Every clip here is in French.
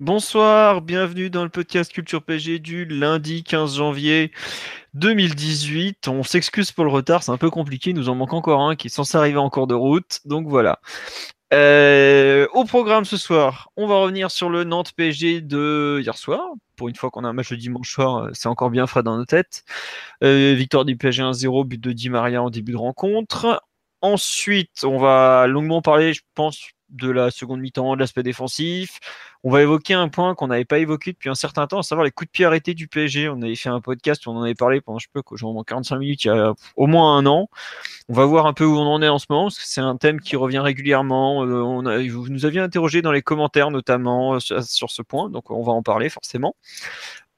Bonsoir, bienvenue dans le podcast Culture PG du lundi 15 janvier 2018. On s'excuse pour le retard, c'est un peu compliqué, il nous en manque encore un qui est censé arriver en cours de route. Donc voilà. Euh, au programme ce soir, on va revenir sur le Nantes PSG de hier soir. Pour une fois qu'on a un match le dimanche soir, euh, c'est encore bien frais dans nos têtes. Euh, victoire du PSG 1-0, but de Di Maria en début de rencontre. Ensuite, on va longuement parler, je pense, de la seconde mi-temps, de l'aspect défensif. On va évoquer un point qu'on n'avait pas évoqué depuis un certain temps, à savoir les coups de pied arrêtés du PSG. On avait fait un podcast on en avait parlé pendant, je pas, genre 45 minutes, il y a au moins un an. On va voir un peu où on en est en ce moment, parce que c'est un thème qui revient régulièrement. Euh, vous nous aviez interrogé dans les commentaires notamment euh, sur ce point, donc on va en parler forcément.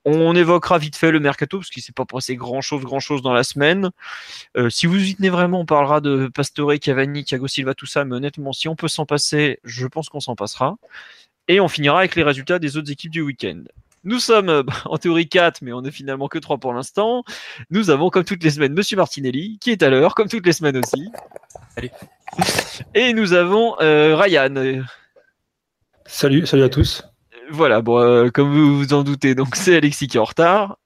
On évoquera vite fait le mercato parce qu'il s'est pas passé grand chose, grand chose dans la semaine. Euh, si vous y tenez vraiment, on parlera de Pastore, Cavani, Thiago Silva, tout ça. Mais honnêtement, si on peut s'en passer, je pense qu'on s'en passera. Et on finira avec les résultats des autres équipes du week-end. Nous sommes euh, en théorie 4, mais on est finalement que 3 pour l'instant. Nous avons, comme toutes les semaines, Monsieur Martinelli, qui est à l'heure, comme toutes les semaines aussi. Allez. Et nous avons euh, Ryan. Salut, salut à tous. Voilà, bon, euh, comme vous vous en doutez, donc c'est Alexis qui est en retard.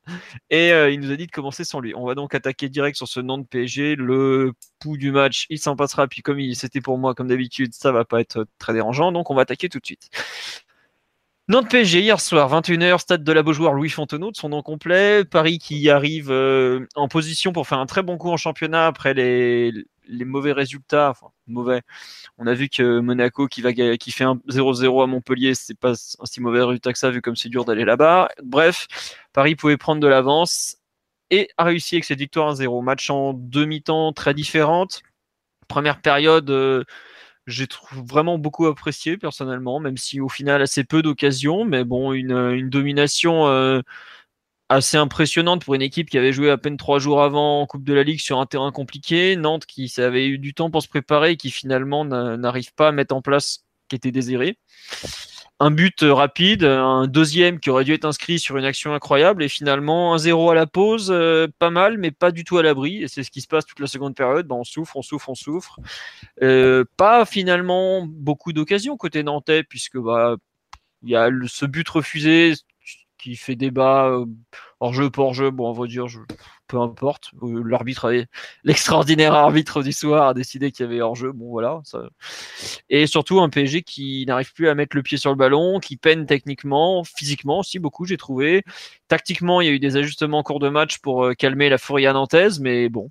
Et euh, il nous a dit de commencer sans lui. On va donc attaquer direct sur ce nom de PSG. Le pouls du match, il s'en passera. Puis comme c'était pour moi, comme d'habitude, ça va pas être très dérangeant. Donc on va attaquer tout de suite. Nantes PSG hier soir, 21h, stade de la Beaujoire Louis Fontenot, de son nom complet. Paris qui arrive euh, en position pour faire un très bon coup en championnat après les, mauvais résultats. Enfin, mauvais. On a vu que Monaco qui fait un 0-0 à Montpellier, c'est pas un si mauvais résultat que ça, vu comme c'est dur d'aller là-bas. Bref, Paris pouvait prendre de l'avance et a réussi avec cette victoire 1-0. Match en demi-temps très différente. Première période. Euh, j'ai vraiment beaucoup apprécié personnellement, même si au final assez peu d'occasions, mais bon, une, une domination euh, assez impressionnante pour une équipe qui avait joué à peine trois jours avant en Coupe de la Ligue sur un terrain compliqué. Nantes qui avait eu du temps pour se préparer et qui finalement n'arrive pas à mettre en place ce qui était désiré un but euh, rapide, un deuxième qui aurait dû être inscrit sur une action incroyable et finalement un zéro à la pause, euh, pas mal, mais pas du tout à l'abri. Et c'est ce qui se passe toute la seconde période. Ben, on souffre, on souffre, on souffre. Euh, pas finalement beaucoup d'occasions côté nantais puisque bah il y a ce but refusé qui fait débat hors jeu, hors jeu. Bon, on va dire, je, peu importe. Euh, l'arbitre l'extraordinaire arbitre du soir a décidé qu'il y avait hors-jeu. Bon, voilà. Et surtout un PSG qui n'arrive plus à mettre le pied sur le ballon, qui peine techniquement, physiquement aussi beaucoup, j'ai trouvé. Tactiquement, il y a eu des ajustements en cours de match pour euh, calmer la furia nantaise, mais bon.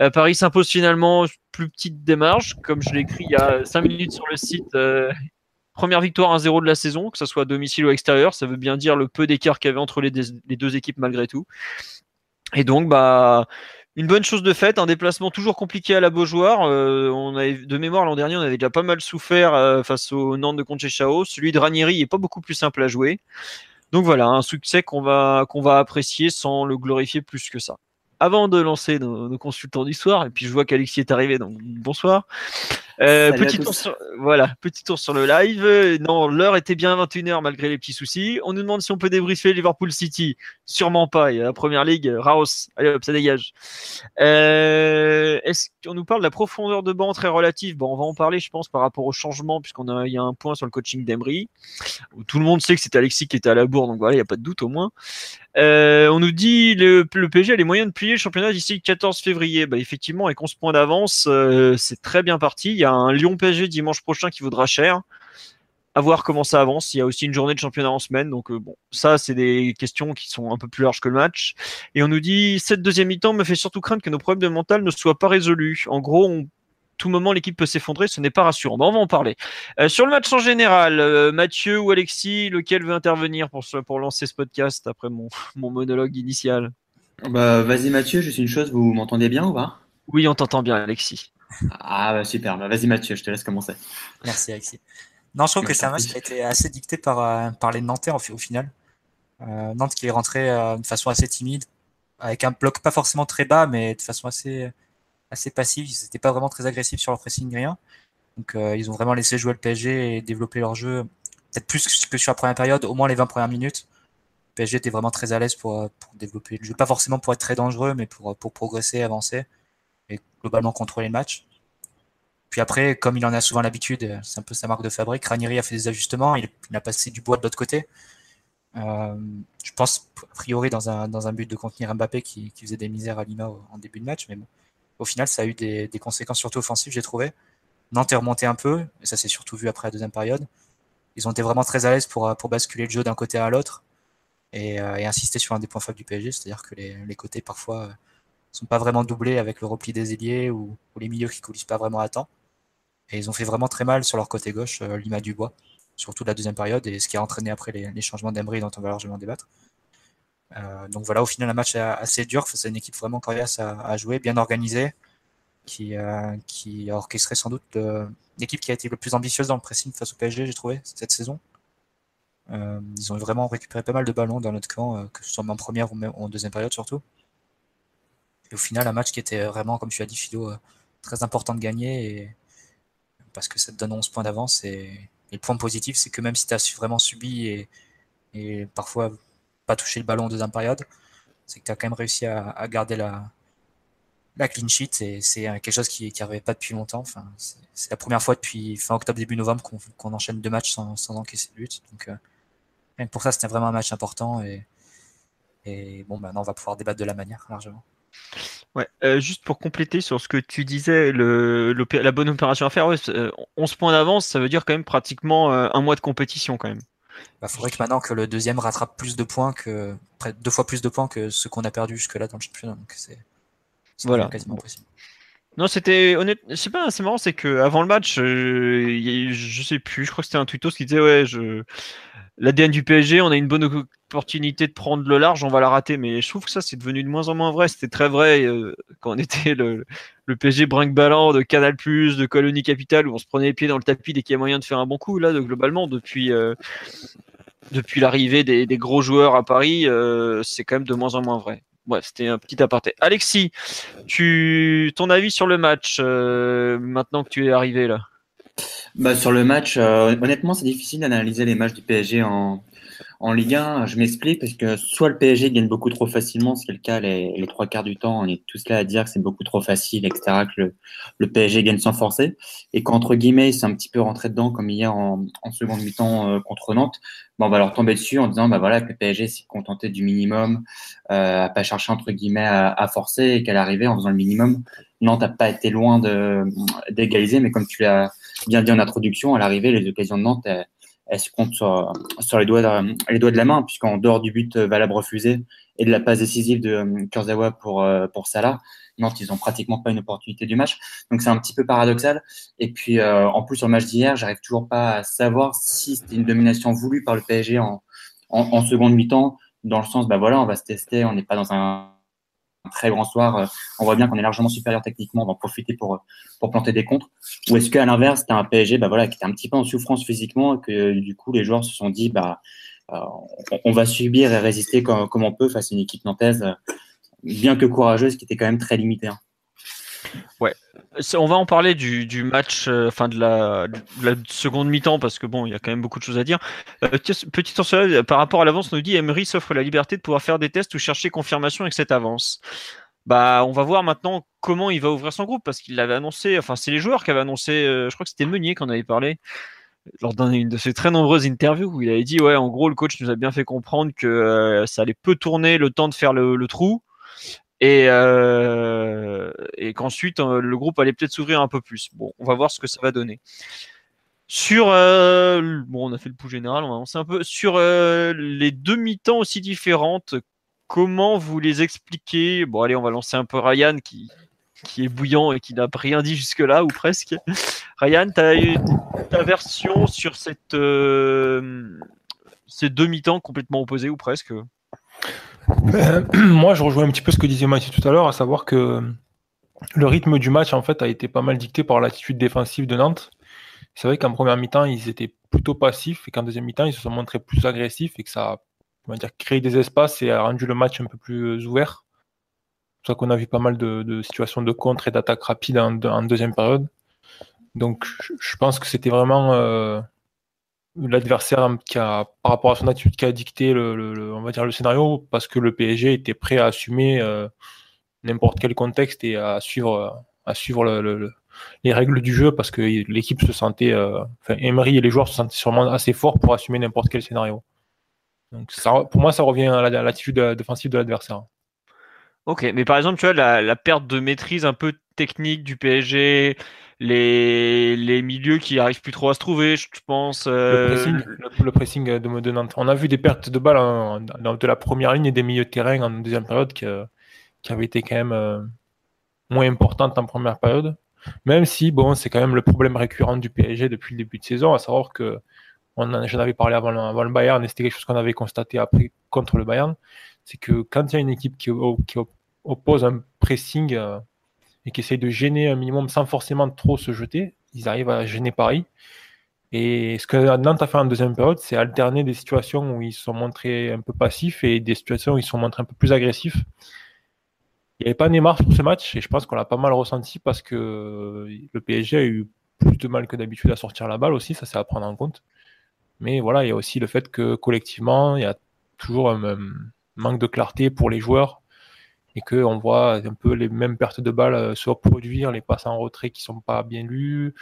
Euh, Paris s'impose finalement plus petite démarche, comme je l'ai écrit il y a 5 minutes sur le site. première victoire 1-0 de la saison, que ce soit à domicile ou extérieur, ça veut bien dire le peu d'écart qu'il y avait entre les deux équipes malgré tout. Et donc, bah, une bonne chose de fait, un déplacement toujours compliqué à la Beaujoire. Euh, on avait, de mémoire, l'an dernier, on avait déjà pas mal souffert euh, face au Nantes de Conchechao. Celui de Ranieri est pas beaucoup plus simple à jouer. Donc voilà, un succès qu'on va, qu'on va apprécier sans le glorifier plus que ça avant de lancer nos, consultants du soir, et puis je vois qu'Alexis est arrivé, donc bonsoir. Euh, petit, tour sur, voilà, petit tour sur le live. Non, l'heure était bien 21h malgré les petits soucis. On nous demande si on peut débriefer Liverpool City. Sûrement pas. Il y a la première ligue, Raos. Allez hop, ça dégage. Euh, Est-ce qu'on nous parle de la profondeur de banc très relative? Bon, on va en parler, je pense, par rapport au changement, puisqu'on a, il y a un point sur le coaching d'Emery. Tout le monde sait que c'était Alexis qui était à la bourre, donc voilà, il n'y a pas de doute au moins. Euh, on nous dit le, le PSG a les moyens de plier le championnat d'ici le 14 février. Bah, effectivement, avec 11 points d'avance, euh, c'est très bien parti. Il y a un Lyon PSG dimanche prochain qui vaudra cher. À voir comment ça avance. Il y a aussi une journée de championnat en semaine. Donc, euh, bon, ça, c'est des questions qui sont un peu plus larges que le match. Et on nous dit cette deuxième mi-temps me fait surtout craindre que nos problèmes de mental ne soient pas résolus. En gros, on tout moment l'équipe peut s'effondrer, ce n'est pas rassurant. on va en parler. Euh, sur le match en général, euh, Mathieu ou Alexis, lequel veut intervenir pour, pour lancer ce podcast après mon, mon monologue initial? Bah, Vas-y Mathieu, juste une chose, vous m'entendez bien ou pas? Oui, on t'entend bien Alexis. Ah, bah, super. Bah, vas-y, Mathieu, je te laisse commencer. Merci, Alexis. Non, je trouve que c'est un match qui a été assez dicté par, euh, par les Nantais au final. Euh, Nantes qui est rentré euh, de façon assez timide, avec un bloc pas forcément très bas, mais de façon assez, assez passive. Ils n'étaient pas vraiment très agressifs sur leur pressing, rien. Donc ils ont vraiment laissé jouer le PSG et développer leur jeu, peut-être plus que sur la première période, au moins les 20 premières minutes. Le PSG était vraiment très à l'aise pour, pour développer le jeu, pas forcément pour être très dangereux, mais pour, pour progresser, avancer et globalement contrôler le match. Puis après, comme il en a souvent l'habitude, c'est un peu sa marque de fabrique, Ranieri a fait des ajustements, il, a passé du bois de l'autre côté. Euh, je pense, a priori, dans un, dans un but de contenir Mbappé qui, qui faisait des misères à Lima en début de match, mais bon, au final, ça a eu des, conséquences surtout offensives, j'ai trouvé. Nantes est remonté un peu, et ça s'est surtout vu après la deuxième période. Ils ont été vraiment très à l'aise pour, basculer le jeu d'un côté à l'autre et, euh, insister sur un des points faibles du PSG, c'est-à-dire que les, côtés parfois euh, sont pas vraiment doublés avec le repli des ailiers ou, les milieux qui coulissent pas vraiment à temps. Et ils ont fait vraiment très mal sur leur côté gauche, euh, Lima Dubois, surtout la deuxième période, et ce qui a entraîné après les, les changements d'Embry dont on va largement débattre. Euh, donc voilà, au final, un match assez dur face à une équipe vraiment coriace à, jouer, bien organisée, qui, euh, qui a orchestré sans doute l'équipe qui a été le plus ambitieuse dans le pressing face au PSG, j'ai trouvé, cette saison. Euh, ils ont vraiment récupéré pas mal de ballons dans notre camp, euh, que ce soit en première ou même en deuxième période surtout. Et au final, un match qui était vraiment, comme tu as dit, Philo, euh, très important de gagner. Et, parce que ça te donne 11 points d'avance. Et, le point positif, c'est que même si tu as vraiment subi et, parfois pas touché le ballon en deuxième période, c'est que tu as quand même réussi à, garder la, la clean sheet. Et c'est quelque chose qui n'arrivait pas depuis longtemps. C'est la première fois depuis fin octobre, début novembre qu'on qu enchaîne deux matchs sans, encaisser de but. Donc, euh, même pour ça, c'était vraiment un match important. Et, et bon, maintenant, on va pouvoir débattre de la manière largement. Ouais, euh, juste pour compléter sur ce que tu disais, le, la bonne opération à faire, ouais, 11 points d'avance, ça veut dire quand même pratiquement euh, un mois de compétition quand même. Il bah, faudrait que maintenant que le deuxième rattrape plus de points que près deux fois plus de points que ce qu'on a perdu jusque-là dans le championnat. Donc c'est voilà. quasiment possible. Non, c'était honnête. Je sais pas, c'est marrant, c'est que avant le match, euh, je sais plus, je crois que c'était un tweetos qui disait ouais, je l'ADN du PSG, on a une bonne opportunité de prendre le large, on va la rater. Mais je trouve que ça, c'est devenu de moins en moins vrai. C'était très vrai euh, quand on était le, PSG brinque-ballant de Canal+, de Colonie Capital, où on se prenait les pieds dans le tapis dès qu'il y a moyen de faire un bon coup. Là, de, globalement, depuis euh, l'arrivée des, gros joueurs à Paris, euh, c'est quand même de moins en moins vrai. Bref, c'était un petit aparté. Alexis, tu, ton avis sur le match maintenant que tu es arrivé là? Bah, Sur le match, euh, honnêtement, c'est difficile d'analyser les matchs du PSG en, en Ligue 1. Je m'explique parce que soit le PSG gagne beaucoup trop facilement, ce qui est le cas les, trois quarts du temps, on est tous là à dire que c'est beaucoup trop facile, etc., que le, PSG gagne sans forcer. Et qu'entre guillemets, c'est un petit peu rentré dedans, comme hier en, en seconde mi-temps euh, contre Nantes, bon, on va leur tomber dessus en disant bah voilà que le PSG s'est contenté du minimum, euh, à pas chercher entre guillemets à, à forcer et qu'à l'arrivée en faisant le minimum, Nantes n'a pas été loin d'égaliser, mais comme tu l'as bien dit en introduction, à l'arrivée, les occasions de Nantes, elles, se comptent sur, les, doigts de, la main, puisqu'en dehors du but valable refusé et de la passe décisive de Kurzawa pour, pour Salah, Nantes, ils ont pratiquement pas une opportunité du match. Donc c'est un petit peu paradoxal. Et puis euh, en plus sur le match d'hier, j'arrive toujours pas à savoir si c'était une domination voulue par le PSG en, en, en seconde mi-temps, dans le sens, bah voilà, on va se tester, on n'est pas dans un, très grand soir, on voit bien qu'on est largement supérieur techniquement, on va en profiter pour, pour planter des contres. Ou est-ce qu'à l'inverse, c'était un PSG bah voilà, qui était un petit peu en souffrance physiquement et que du coup les joueurs se sont dit, bah euh, on va subir et résister comme, comme, on peut face à une équipe nantaise bien que courageuse, qui était quand même très limitée. Hein. Ouais, on va en parler du, match, euh, enfin de, la, de la seconde mi-temps, parce que bon, il y a quand même beaucoup de choses à dire. Euh, petit cela, par rapport à l'avance, on nous dit Emery s'offre la liberté de pouvoir faire des tests ou chercher confirmation avec cette avance. Bah, on va voir maintenant comment il va ouvrir son groupe, parce qu'il l'avait annoncé, enfin, c'est les joueurs qui avaient annoncé, euh, je crois que c'était Meunier qu'on avait parlé, lors d'une de ses très nombreuses interviews, où il avait dit, ouais, en gros, le coach nous a bien fait comprendre que euh, ça allait peu tourner le temps de faire le trou et, euh, et qu'ensuite euh, le groupe allait peut-être s'ouvrir un peu plus. Bon, on va voir ce que ça va donner. Sur euh, on a fait le pouls général, on avancer un peu sur les deux mi-temps aussi différentes. Comment vous les expliquez? Bon, allez, on va lancer un peu Ryan qui est bouillant et qui n'a rien dit jusque-là ou presque. Ryan, tu as eu ta version sur cette ces deux mi-temps complètement opposés ou presque? moi, je rejoins un petit peu ce que disait Mathieu tout à l'heure, à savoir que le rythme du match en fait a été pas mal dicté par l'attitude défensive de Nantes. C'est vrai qu'en première mi-temps, ils étaient plutôt passifs et qu'en deuxième mi-temps, ils se sont montrés plus agressifs et que ça a on va dire, créé des espaces et a rendu le match un peu plus ouvert. C'est pour ça qu'on a vu pas mal de, situations de contre et d'attaque rapide en, deuxième période. Donc je pense que c'était vraiment euh, l'adversaire qui a, par rapport à son attitude, qui a dicté le, scénario parce que le PSG était prêt à assumer euh, n'importe quel contexte et à suivre, suivre les règles du jeu parce que l'équipe se sentait, euh, enfin Emery et les joueurs se sentaient sûrement assez forts pour assumer n'importe quel scénario. Donc pour moi, ça revient à l'attitude défensive de l'adversaire. Ok, mais par exemple, tu vois, la, perte de maîtrise un peu technique du PSG, les, les milieux qui arrivent plus trop à se trouver, je pense. Euh, le, pressing, de, Nantes. On a vu des pertes de balles hein, de la première ligne et des milieux de terrain en deuxième période qui, qui avaient été quand même euh, moins importantes en première période. Même si, bon, c'est quand même le problème récurrent du PSG depuis le début de saison, à savoir que j'en avais parlé avant, le Bayern, et c'était quelque chose qu'on avait constaté après contre le Bayern, c'est que quand il y a une équipe qui, oppose un pressing euh, et qui essaye de gêner un minimum sans forcément trop se jeter, ils arrivent à gêner Paris. Et ce que Nantes a fait en deuxième période, c'est alterner des situations où ils se sont montrés un peu passifs et des situations où ils se sont montrés un peu plus agressifs. Il n'y avait pas Neymar pour ce match et je pense qu'on l'a pas mal ressenti parce que le PSG a eu plus de mal que d'habitude à sortir la balle aussi, ça c'est à prendre en compte. Mais voilà, il y a aussi le fait que collectivement, il y a toujours un, manque de clarté pour les joueurs et qu'on voit un peu les mêmes pertes de balles euh, se reproduire, les passes en retrait qui sont pas bien lues,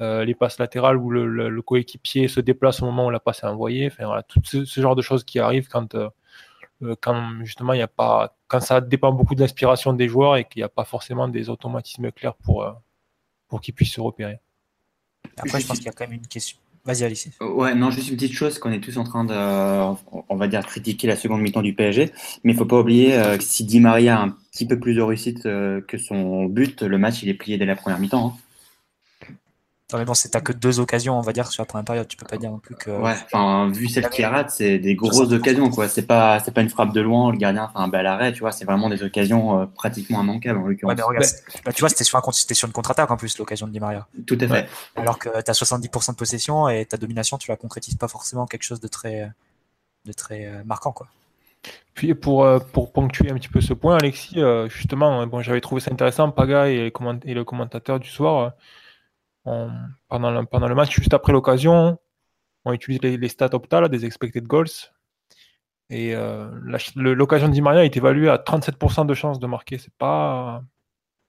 euh, les passes latérales où le, coéquipier se déplace au moment où la passe est envoyée. Enfin, voilà, tout ce, genre de choses qui arrivent quand, euh, quand justement il n'y a pas, quand ça dépend beaucoup de l'inspiration des joueurs et qu'il n'y a pas forcément des automatismes clairs pour, pour qu'ils puissent se repérer. Après, je pense qu'il y a quand même une question. Vas-y, Alice. Ouais, non, juste une petite chose qu'on est tous en train de, on va dire, critiquer la seconde mi-temps du PSG, mais il faut pas oublier euh, que si Di Maria a un petit peu plus de réussite euh, que son but, le match il est plié dès la première mi-temps. Hein mais bon, c'est que deux occasions, on va dire, sur la première période. Tu peux pas dire non plus que. Ouais, enfin, vu celle qui rate, c'est des grosses occasions, quoi. C'est pas, c'est pas une frappe de loin, le gardien fait un bel arrêt, tu vois. C'est vraiment des occasions euh, pratiquement immanquables, en l'occurrence. Ouais, regarde, bah, tu vois, c'était sur, un, sur une contre-attaque, en plus, l'occasion de Di Maria. Tout à fait. Alors que tu as 70% de possession et ta domination, tu la concrétises pas forcément quelque chose de très, de très euh, marquant, quoi. Puis pour, euh, pour ponctuer un petit peu ce point, Alexis, justement, bon, j'avais trouvé ça intéressant, Paga et, et le commentateur du soir pendant, le, pendant le match, juste après l'occasion, on utilise les, stats Opta, des expected goals. Et euh, l'occasion de Di Maria est évaluée à 37% de chance de marquer. C'est pas.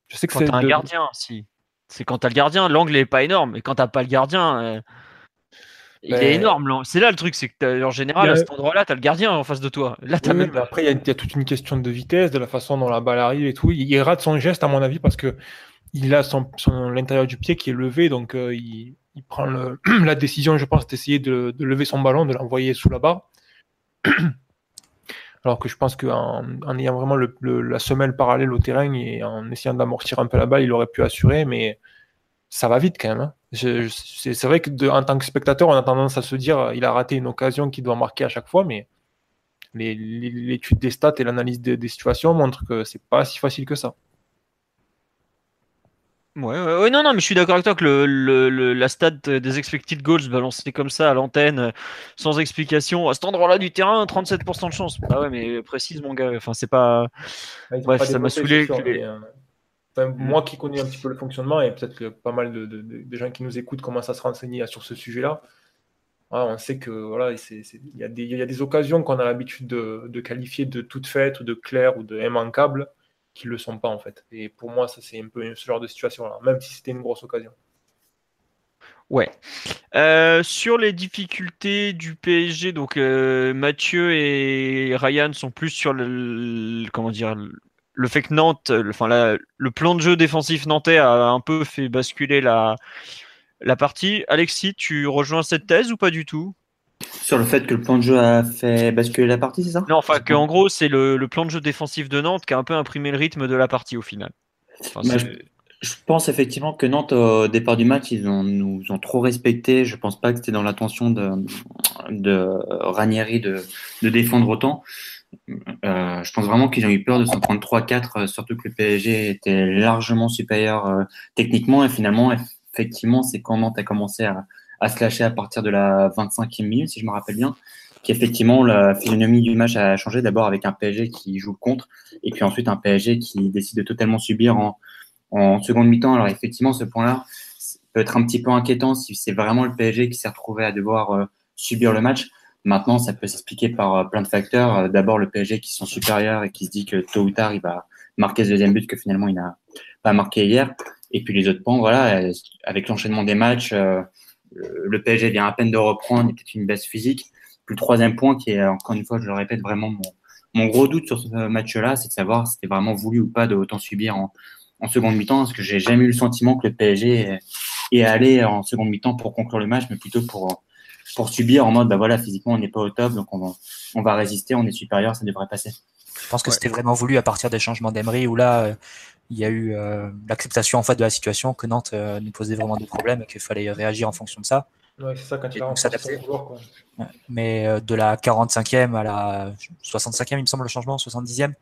Je sais que c'est. un gardien, si. C'est quand t'as le gardien, l'angle est pas énorme. Et quand t'as pas le gardien, euh, il est ben, énorme. C'est là le truc, c'est que en général, à cet endroit-là, t'as le gardien en face de toi. Là, as même... Après, il y, a toute une question de vitesse, de la façon dont la balle arrive et tout. il rate son geste, à mon avis, parce que il a son, l'intérieur du pied qui est levé, donc euh, il, prend la décision, je pense, d'essayer de, lever son ballon, de l'envoyer sous la barre. Alors que je pense qu'en en ayant vraiment la semelle parallèle au terrain et en essayant d'amortir un peu la balle, il aurait pu assurer, mais ça va vite quand même. Hein. c'est vrai que en tant que spectateur, on a tendance à se dire il a raté une occasion qu'il doit marquer à chaque fois, mais l'étude des stats et l'analyse des situations montrent que c'est pas si facile que ça. Ouais, ouais, non, non, mais je suis d'accord avec toi que le, la stat des expected goals balancée comme ça à l'antenne, euh, sans explication, à cet endroit-là du terrain, 37% de chance. Ah ouais, mais précise, mon gars. Enfin, c'est pas. Bref, ça m'a saoulé. Euh, moi qui connais un petit peu le fonctionnement, et peut-être que pas mal de, de, gens qui nous écoutent commencent à se renseigner sur ce sujet-là. on sait que voilà, il y, a des, y a des occasions qu'on a l'habitude de, qualifier de toutes faites ou de claires ou de immanquables qui le sont pas en fait. Et pour moi, ça c'est un peu ce genre de situation-là, même si c'était une grosse occasion. Ouais. Euh, sur les difficultés du PSG, donc euh, Mathieu et Ryan sont plus sur le, comment dire le fait que Nantes, enfin le plan de jeu défensif nantais a un peu fait basculer la la partie. Alexis, tu rejoins cette thèse ou pas du tout? Sur le fait que le plan de jeu a fait basculer la partie, c'est ça? Non, enfin qu'en gros, c'est le, plan de jeu défensif de Nantes qui a un peu imprimé le rythme de la partie au final. je, pense effectivement que Nantes, au départ du match, ils ont, nous ont trop respecté. Je pense pas que c'était dans l'intention de, de Ranieri de, de défendre autant. Euh, je pense vraiment qu'ils ont eu peur de s'en prendre 3-4, surtout que le PSG était largement supérieur techniquement. Et finalement, effectivement, c'est quand Nantes a commencé à, à se lâcher à partir de la 25e minute, si je me rappelle bien, qu'effectivement la physionomie du match a changé d'abord avec un PSG qui joue contre et puis ensuite un PSG qui décide de totalement subir en, en seconde mi-temps. Alors effectivement, ce point-là peut être un petit peu inquiétant si c'est vraiment le PSG qui s'est retrouvé à devoir euh, subir le match. Maintenant, ça peut s'expliquer par euh, plein de facteurs. Euh, d'abord, le PSG qui sont supérieurs et qui se dit que tôt ou tard, il va marquer ce deuxième but que finalement, il n'a pas marqué hier. Et puis les autres points, voilà, avec l'enchaînement des matchs, le PSG vient à peine de reprendre, il y a peut-être une baisse physique. Puis le troisième point, qui est encore une fois, je le répète, vraiment mon, mon gros doute sur ce match-là, c'est de savoir si c'était vraiment voulu ou pas de autant subir en, en seconde mi-temps, parce que j'ai jamais eu le sentiment que le PSG est allé en seconde mi-temps pour conclure le match, mais plutôt pour, pour subir en mode, bah voilà, physiquement, on n'est pas au top, donc on va, on va résister, on est supérieur, ça devrait passer. Je pense que c'était vraiment voulu à partir des changements d'Emery, où là, euh, il y a eu euh, l'acceptation en fait de la situation, que Nantes euh, nous posait vraiment des problèmes et qu'il fallait réagir en fonction de ça. Ouais, c'est ça quand il s'adapter. Mais de la 45e à la 65e, il me semble, le changement, 70e.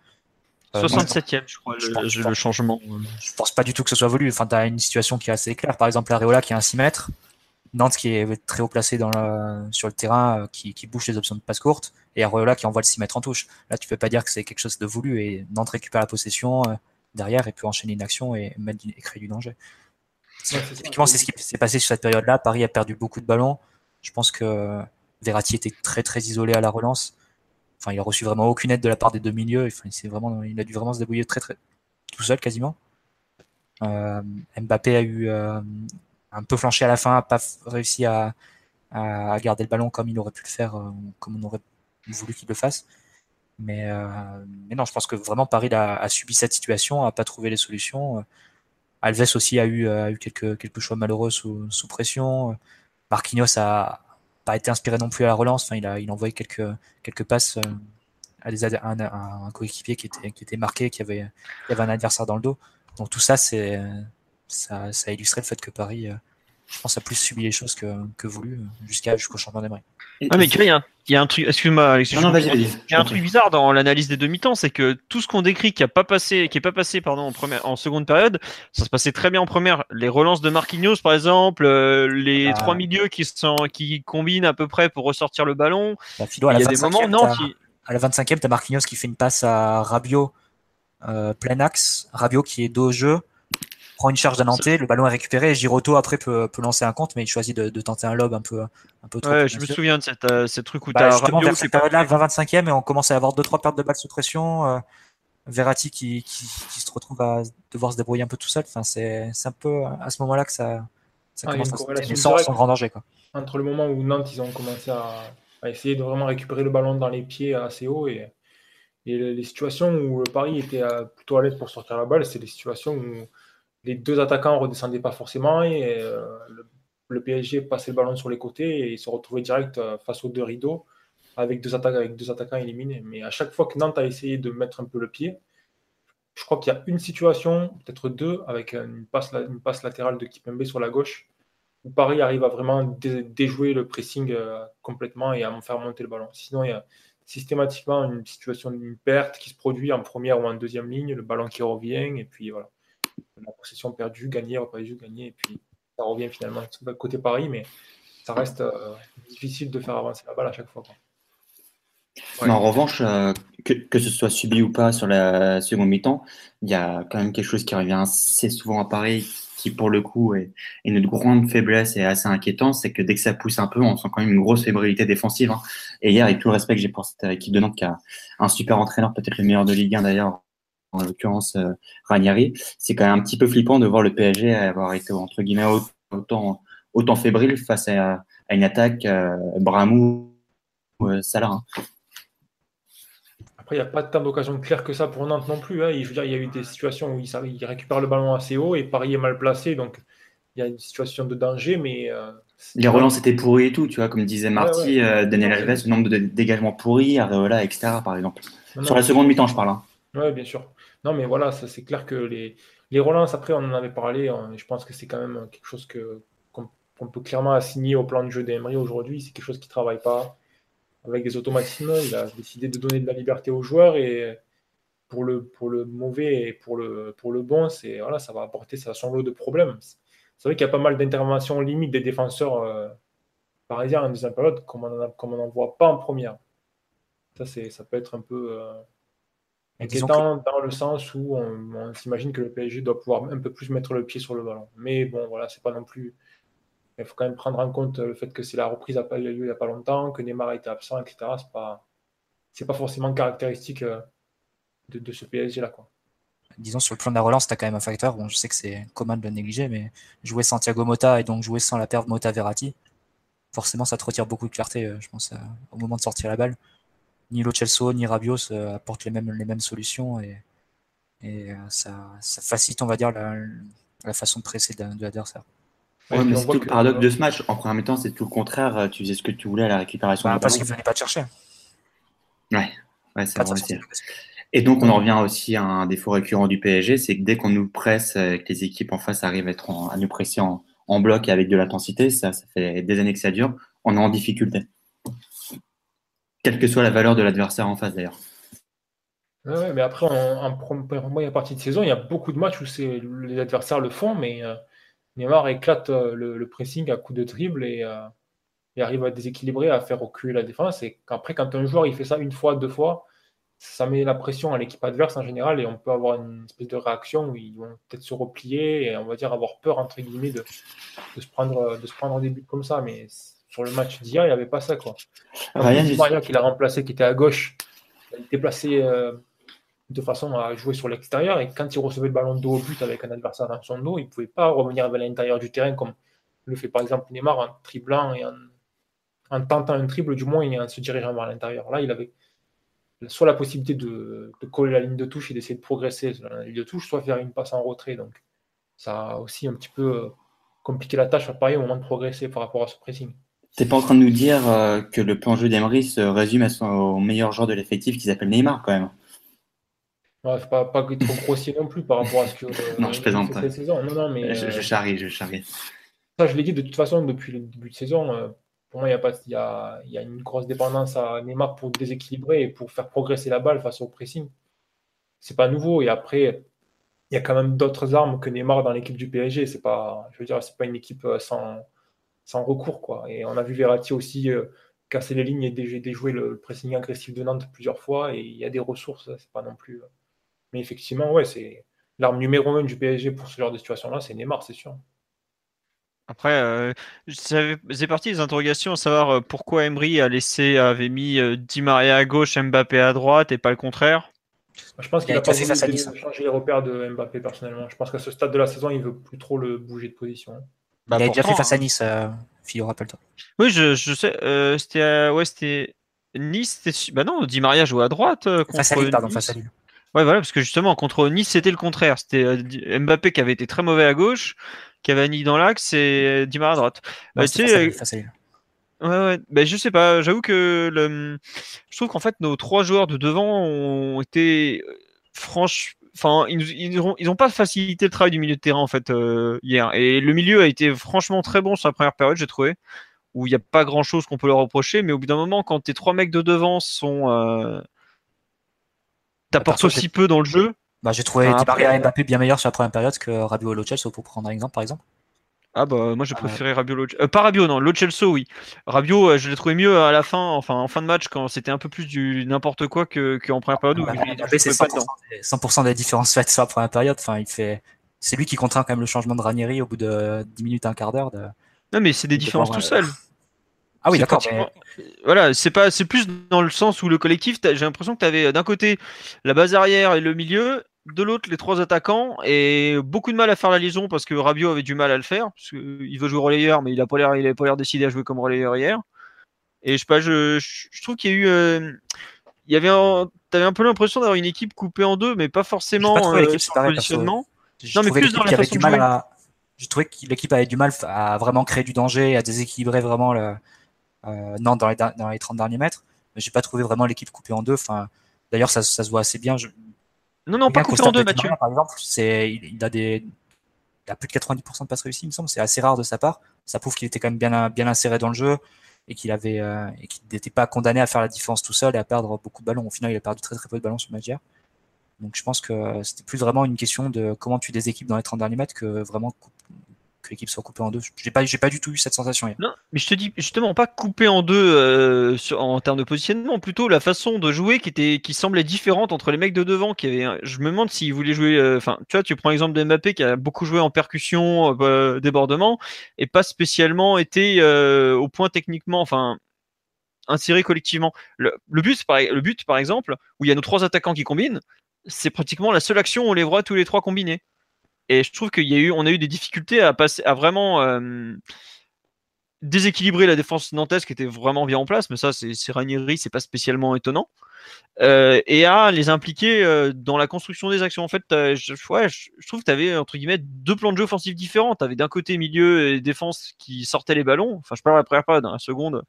67e, je crois, le, le, changement. Je pense pas du tout que ce soit voulu. Enfin, tu as une situation qui est assez claire. Par exemple, Areola qui est un 6 mètres, Nantes qui est très haut placé dans le, sur le terrain, qui, qui bouge les options de passe courte, et Areola qui envoie le 6 mètres en touche. Là, tu peux pas dire que c'est quelque chose de voulu, et Nantes récupère la possession euh, derrière et peut enchaîner une action et, mettre, et créer du danger. Typiquement, c'est ce qui s'est passé sur cette période-là. Paris a perdu beaucoup de ballons. Je pense que Verratti était très très isolé à la relance. Enfin, il a reçu vraiment aucune aide de la part des deux milieux. Enfin, il, vraiment, il a dû vraiment se débrouiller très très tout seul quasiment. Euh, Mbappé a eu euh, un peu flanché à la fin, a pas réussi à, à, garder le ballon comme il aurait pu le faire, euh, comme on aurait voulu qu'il le fasse. Mais, euh, mais, non, je pense que vraiment Paris a, subi cette situation, a pas trouvé les solutions. Alves aussi a eu, a eu quelques, choix malheureux sous, pression. Marquinhos a, pas été inspiré non plus à la relance. Enfin, il a, envoyé quelques, passes à, des, un, coéquipier qui était, marqué, qui avait, un adversaire dans le dos. Donc tout ça, ça, ça a illustré le fait que Paris je pense, a plus subi les choses que, que voulu jusqu'à jusqu'au championnat d'Amérique. Ah mais tu vois, il y, a y a un truc, excuse-moi, il y a un truc bizarre dans l'analyse des demi-temps, c'est que tout ce qu'on décrit qui a pas passé, qui est pas passé, pardon, en première, en seconde période, ça se passait très bien en première. Les relances de Marquinhos, par exemple, euh, les ah. trois milieux qui sont, qui combinent à peu près pour ressortir le ballon. Bah, il y a des moments, non, qui... à la 25e, t'as Marquinhos qui fait une passe à Rabiot, euh, plein axe, Rabiot qui est dos au jeu prend une charge d'un Nantais, le ballon est récupéré et Giroto après peut, peut, lancer un compte, mais il choisit de, de, tenter un lob un peu, un peu trop. Ouais, je me souviens de cette, euh, où bah, justement vers cette période-là, 20-25e, et on commence à avoir deux trois pertes de balles sous pression. Euh, Verratti qui, qui, qui, se retrouve à devoir se débrouiller un peu tout seul. Enfin, c'est un peu à ce moment-là que ça, ça ah, commence à se sans, sans grand danger. Quoi. Entre le moment où Nantes ils ont commencé à, à, essayer de vraiment récupérer le ballon dans les pieds assez haut et, et les situations où le Paris était plutôt à l'aise pour sortir la balle, c'est des situations où les deux attaquants ne redescendaient pas forcément et euh, le, PSG passait le ballon sur les côtés et se retrouvait direct euh, face aux deux rideaux avec deux, attaques, avec deux attaquants éliminés. Mais à chaque fois que Nantes a essayé de mettre un peu le pied, je crois qu'il y a une situation, peut-être deux, avec une passe, latérale de Kipembe sur la gauche, où Paris arrive à vraiment déjouer le pressing euh, complètement et à faire monter le ballon. Sinon, il y a systématiquement une situation d'une perte qui se produit en première ou en deuxième ligne, le ballon qui revient, et puis voilà la possession perdue, gagner, reperdue, gagner, et puis ça revient finalement côté Paris, mais ça reste euh, difficile de faire avancer la balle à chaque fois. En revanche, euh, que, que, ce soit subi ou pas sur la seconde mi-temps, il y a quand même quelque chose qui revient assez souvent à Paris, qui pour le coup est, une grande faiblesse et assez inquiétant, c'est que dès que ça pousse un peu, on sent quand même une grosse fébrilité défensive. Hein. Et hier, avec tout le respect que j'ai pour cette équipe de Nantes, qui a un super entraîneur, peut-être le meilleur de Ligue 1 d'ailleurs, en l'occurrence euh, Ranieri, c'est quand même un petit peu flippant de voir le PSG avoir été entre guillemets autant, autant fébrile face à, une attaque euh, Bramou euh, Salah. Hein. Après, il n'y a pas tant d'occasions claires que ça pour Nantes non plus. Hein. Il, il y a eu des situations où il, il, récupère le ballon assez haut et Paris est mal placé, donc il y a une situation de danger, mais. les relances étaient pourries et tout, tu vois, comme disait Marty, Daniel Alves, le nombre de dégagements pourris, Areola, etc., par exemple. Sur la seconde mi-temps, je parle. Hein. Oui, bien sûr. Non, mais voilà, ça c'est clair que les, les relances, après, on en avait parlé, je pense que c'est quand même quelque chose que, qu'on peut clairement assigner au plan de jeu d'Emery aujourd'hui. C'est quelque chose qui ne travaille pas avec des automatismes. Il a décidé de donner de la liberté aux joueurs et pour le, pour le mauvais et pour le, pour le bon, c'est voilà, ça va apporter son lot de problèmes. C'est vrai qu'il y a pas mal d'interventions limites des défenseurs euh, parisiens en deuxième période, comme on n'en voit pas en première. Ça, ça peut être un peu euh, inquiétant dans le sens où on, s'imagine que le PSG doit pouvoir un peu plus mettre le pied sur le ballon. Mais bon, voilà, c'est pas non plus. Il faut quand même prendre en compte le fait que c'est la reprise eu lieu il n'y a pas longtemps, que Neymar a été absent, etc. C'est pas, c'est pas forcément caractéristique euh, de, ce PSG-là. Quoi. Disons, sur le plan de la relance, tu as quand même un facteur. Bon, je sais que c'est commun de le négliger, mais jouer Santiago Mota et donc jouer sans la perte Mota-Verratti, forcément, ça te retire beaucoup de clarté, euh, je pense, euh, au moment de sortir la balle. Ni Lo Celso, ni Rabios euh, apportent les mêmes, les mêmes solutions et, et ça, ça, facilite, on va dire, la, la façon de presser de, l'adversaire. Ouais, mais c'est tout le paradoxe de ce match. En premier temps, c'est tout le contraire. Tu faisais ce que tu voulais à la récupération. Bah, parce qu'il ne venait pas te chercher. Ouais, ouais c'est vrai. Et donc, on en revient aussi à un défaut récurrent du PSG, c'est que dès qu'on nous presse, euh, que les équipes en face arrivent à, être à nous presser en, bloc et avec de l'intensité, ça, ça fait des années que ça dure, on est en difficulté. Quelle que soit la valeur de l'adversaire en face, d'ailleurs. Ouais, mais après, en, première partie de saison, il y a beaucoup de matchs où les adversaires le font, mais euh, Neymar éclate euh, le, pressing à coup de dribble et, et, arrive à déséquilibrer, à faire reculer la défense. Et après, quand un joueur il fait ça une fois, deux fois, ça met la pression à l'équipe adverse en général et on peut avoir une espèce de réaction où ils vont peut-être se replier et on va dire avoir peur entre guillemets de, se prendre de se prendre des buts comme ça mais sur le match d'hier il n'y avait pas ça quoi Ryan Maria qui l'a remplacé qui était à gauche il était placé euh, de façon à jouer sur l'extérieur et quand il recevait le ballon de dos au but avec un adversaire dans son dos il ne pouvait pas revenir vers l'intérieur du terrain comme le fait par exemple Neymar en triblant et en, en tentant un triple du moins et en se dirigeant vers l'intérieur là il avait soit la possibilité de, coller la ligne de touche et d'essayer de progresser sur la ligne de touche, soit faire une passe en retrait. Donc, ça a aussi un petit peu euh, compliqué la tâche à Paris au moment de progresser par rapport à ce pressing. T'es pas en train de nous dire euh, que le plan jeu d'Emery se résume à son, au meilleur joueur de l'effectif qui s'appelle Neymar quand même Ouais, pas, pas trop grossier non plus par rapport à ce que. non, je plaisante. Cette saison. Non, non, mais, je, je, charrie, je charrie. Ça, je l'ai dit de toute façon depuis le début de saison pour moi, il y, a pas, y a, il y a une grosse dépendance à Neymar pour déséquilibrer et pour faire progresser la balle face au pressing. C'est pas nouveau. Et après, il y a quand même d'autres armes que Neymar dans l'équipe du PSG. C'est pas, je veux dire, c'est pas une équipe euh, sans, sans recours, quoi. Et on a vu Verratti aussi euh, casser les lignes et déjouer le pressing agressif de Nantes plusieurs fois. Et il y a des ressources. C'est pas non plus. Euh. Mais effectivement, ouais, c'est l'arme numéro un du PSG pour ce genre de situation-là, c'est Neymar, c'est sûr. Après, euh, c'est parti des interrogations à savoir euh, pourquoi Emery a laissé, avait mis euh, Di Maria à gauche, Mbappé à droite et pas le contraire? Je pense qu'il a, pas voulu changer les repères de Mbappé personnellement. Je pense qu'à ce stade de la saison, il veut plus trop le bouger de position. Bah, il a déjà fait face à hein. Nice, Philo, rappelle-toi. Oui, je, sais. c'était ouais, c'était Nice. Bah non, Di Maria jouait à droite. face à Lille, pardon, face à Lille. Ouais, voilà, parce que justement, contre Nice, c'était le contraire. C'était Mbappé qui avait été très mauvais à gauche. Cavani dans l'axe et Dimar à droite. Bah, tu sais, Ouais, ouais. Ben, je sais pas. J'avoue que le... je trouve qu'en fait, nos trois joueurs de devant ont été euh, franches. Enfin, ils, ils, ont, ils ont pas facilité le travail du milieu de terrain en fait euh, hier. Et le milieu a été franchement très bon sur la première période, j'ai trouvé, où il n'y a pas grand chose qu'on peut leur reprocher. Mais au bout d'un moment, quand tes trois mecs de devant sont euh... t'apportent aussi peu dans le jeu, bah, j'ai trouvé Di Maria et Mbappé bien meilleurs sur la première période que Rabiot et Lo Celso, pour prendre un exemple, par exemple. Ah bah moi j'ai préféré Rabiot Lo euh, pas Rabiot non Lo Celso oui. Rabiot euh, je l'ai trouvé mieux à la fin enfin en fin de match quand c'était un peu plus du n'importe quoi que qu'en première période bah, Mbappé c'est 100%, 100%, des différences faites sur la première période. Enfin il fait c'est lui qui contraint quand même le changement de Ranieri au bout de 10 minutes un quart d'heure de... non mais c'est des différences tout seul ah oui d'accord voilà c'est pas c'est plus dans le sens où le collectif j'ai l'impression que tu avais d'un côté la base arrière et le milieu de l'autre les trois attaquants et beaucoup de mal à faire la liaison parce que Rabiot avait du mal à le faire parce qu'il veut jouer relayeur mais il a pas l'air il avait pas l'air décidé à jouer comme relayeur hier. Et je sais pas je, je, trouve qu'il y a eu euh, il y avait t'avais un peu l'impression d'avoir une équipe coupée en deux mais pas forcément pas euh, positionnement. non mais plus dans la façon de jouer. à... je trouvais que l'équipe avait du mal à vraiment créer du danger à déséquilibrer vraiment le euh, non dans les, dans les 30 derniers mètres. Mais j'ai pas trouvé vraiment l'équipe coupée en deux enfin d'ailleurs ça, ça se voit assez bien je non, non, pas coupé en deux, Mathieu. Par exemple, c'est, il, a des, il a plus de 90% de passes réussies, il me semble. C'est assez rare de sa part. ça prouve qu'il était quand même bien, bien inséré dans le jeu et qu'il avait et qu'il n'était pas condamné à faire la différence tout seul et à perdre beaucoup de ballons. Au final, il a perdu très très peu de ballons sur le match Donc je pense que c'était plus vraiment une question de comment tu déséquipes dans les 30 derniers mètres que vraiment que l'équipe soit coupée en deux. J'ai pas, pas du tout eu cette sensation. Non, mais je te dis justement pas coupée en deux euh, en termes de positionnement, plutôt la façon de jouer qui était, qui semblait différente entre les mecs de devant. Qui avaient, je me demande s'ils voulaient jouer. Euh, enfin, tu vois, tu prends l'exemple de Mbappé qui a beaucoup joué en percussion, euh, débordement, et pas spécialement été au point techniquement. Enfin, inséré collectivement. Le, but, par, le but, par exemple, où il y a nos trois attaquants qui combinent, c'est pratiquement la seule action où on les voit tous les trois combinés. Et je trouve qu'il y a eu, on a eu des difficultés à passer, à vraiment euh, déséquilibrer la défense nantaise qui était vraiment bien en place, mais ça, c'est Ranieri, c'est pas spécialement étonnant. Euh, et à les impliquer euh, dans la construction des actions. En fait, je, trouve que tu avais entre guillemets deux plans de jeu offensifs différents. Tu avais d'un côté milieu et défense qui sortaient les ballons. Enfin, je parle de la première période, hein, la seconde,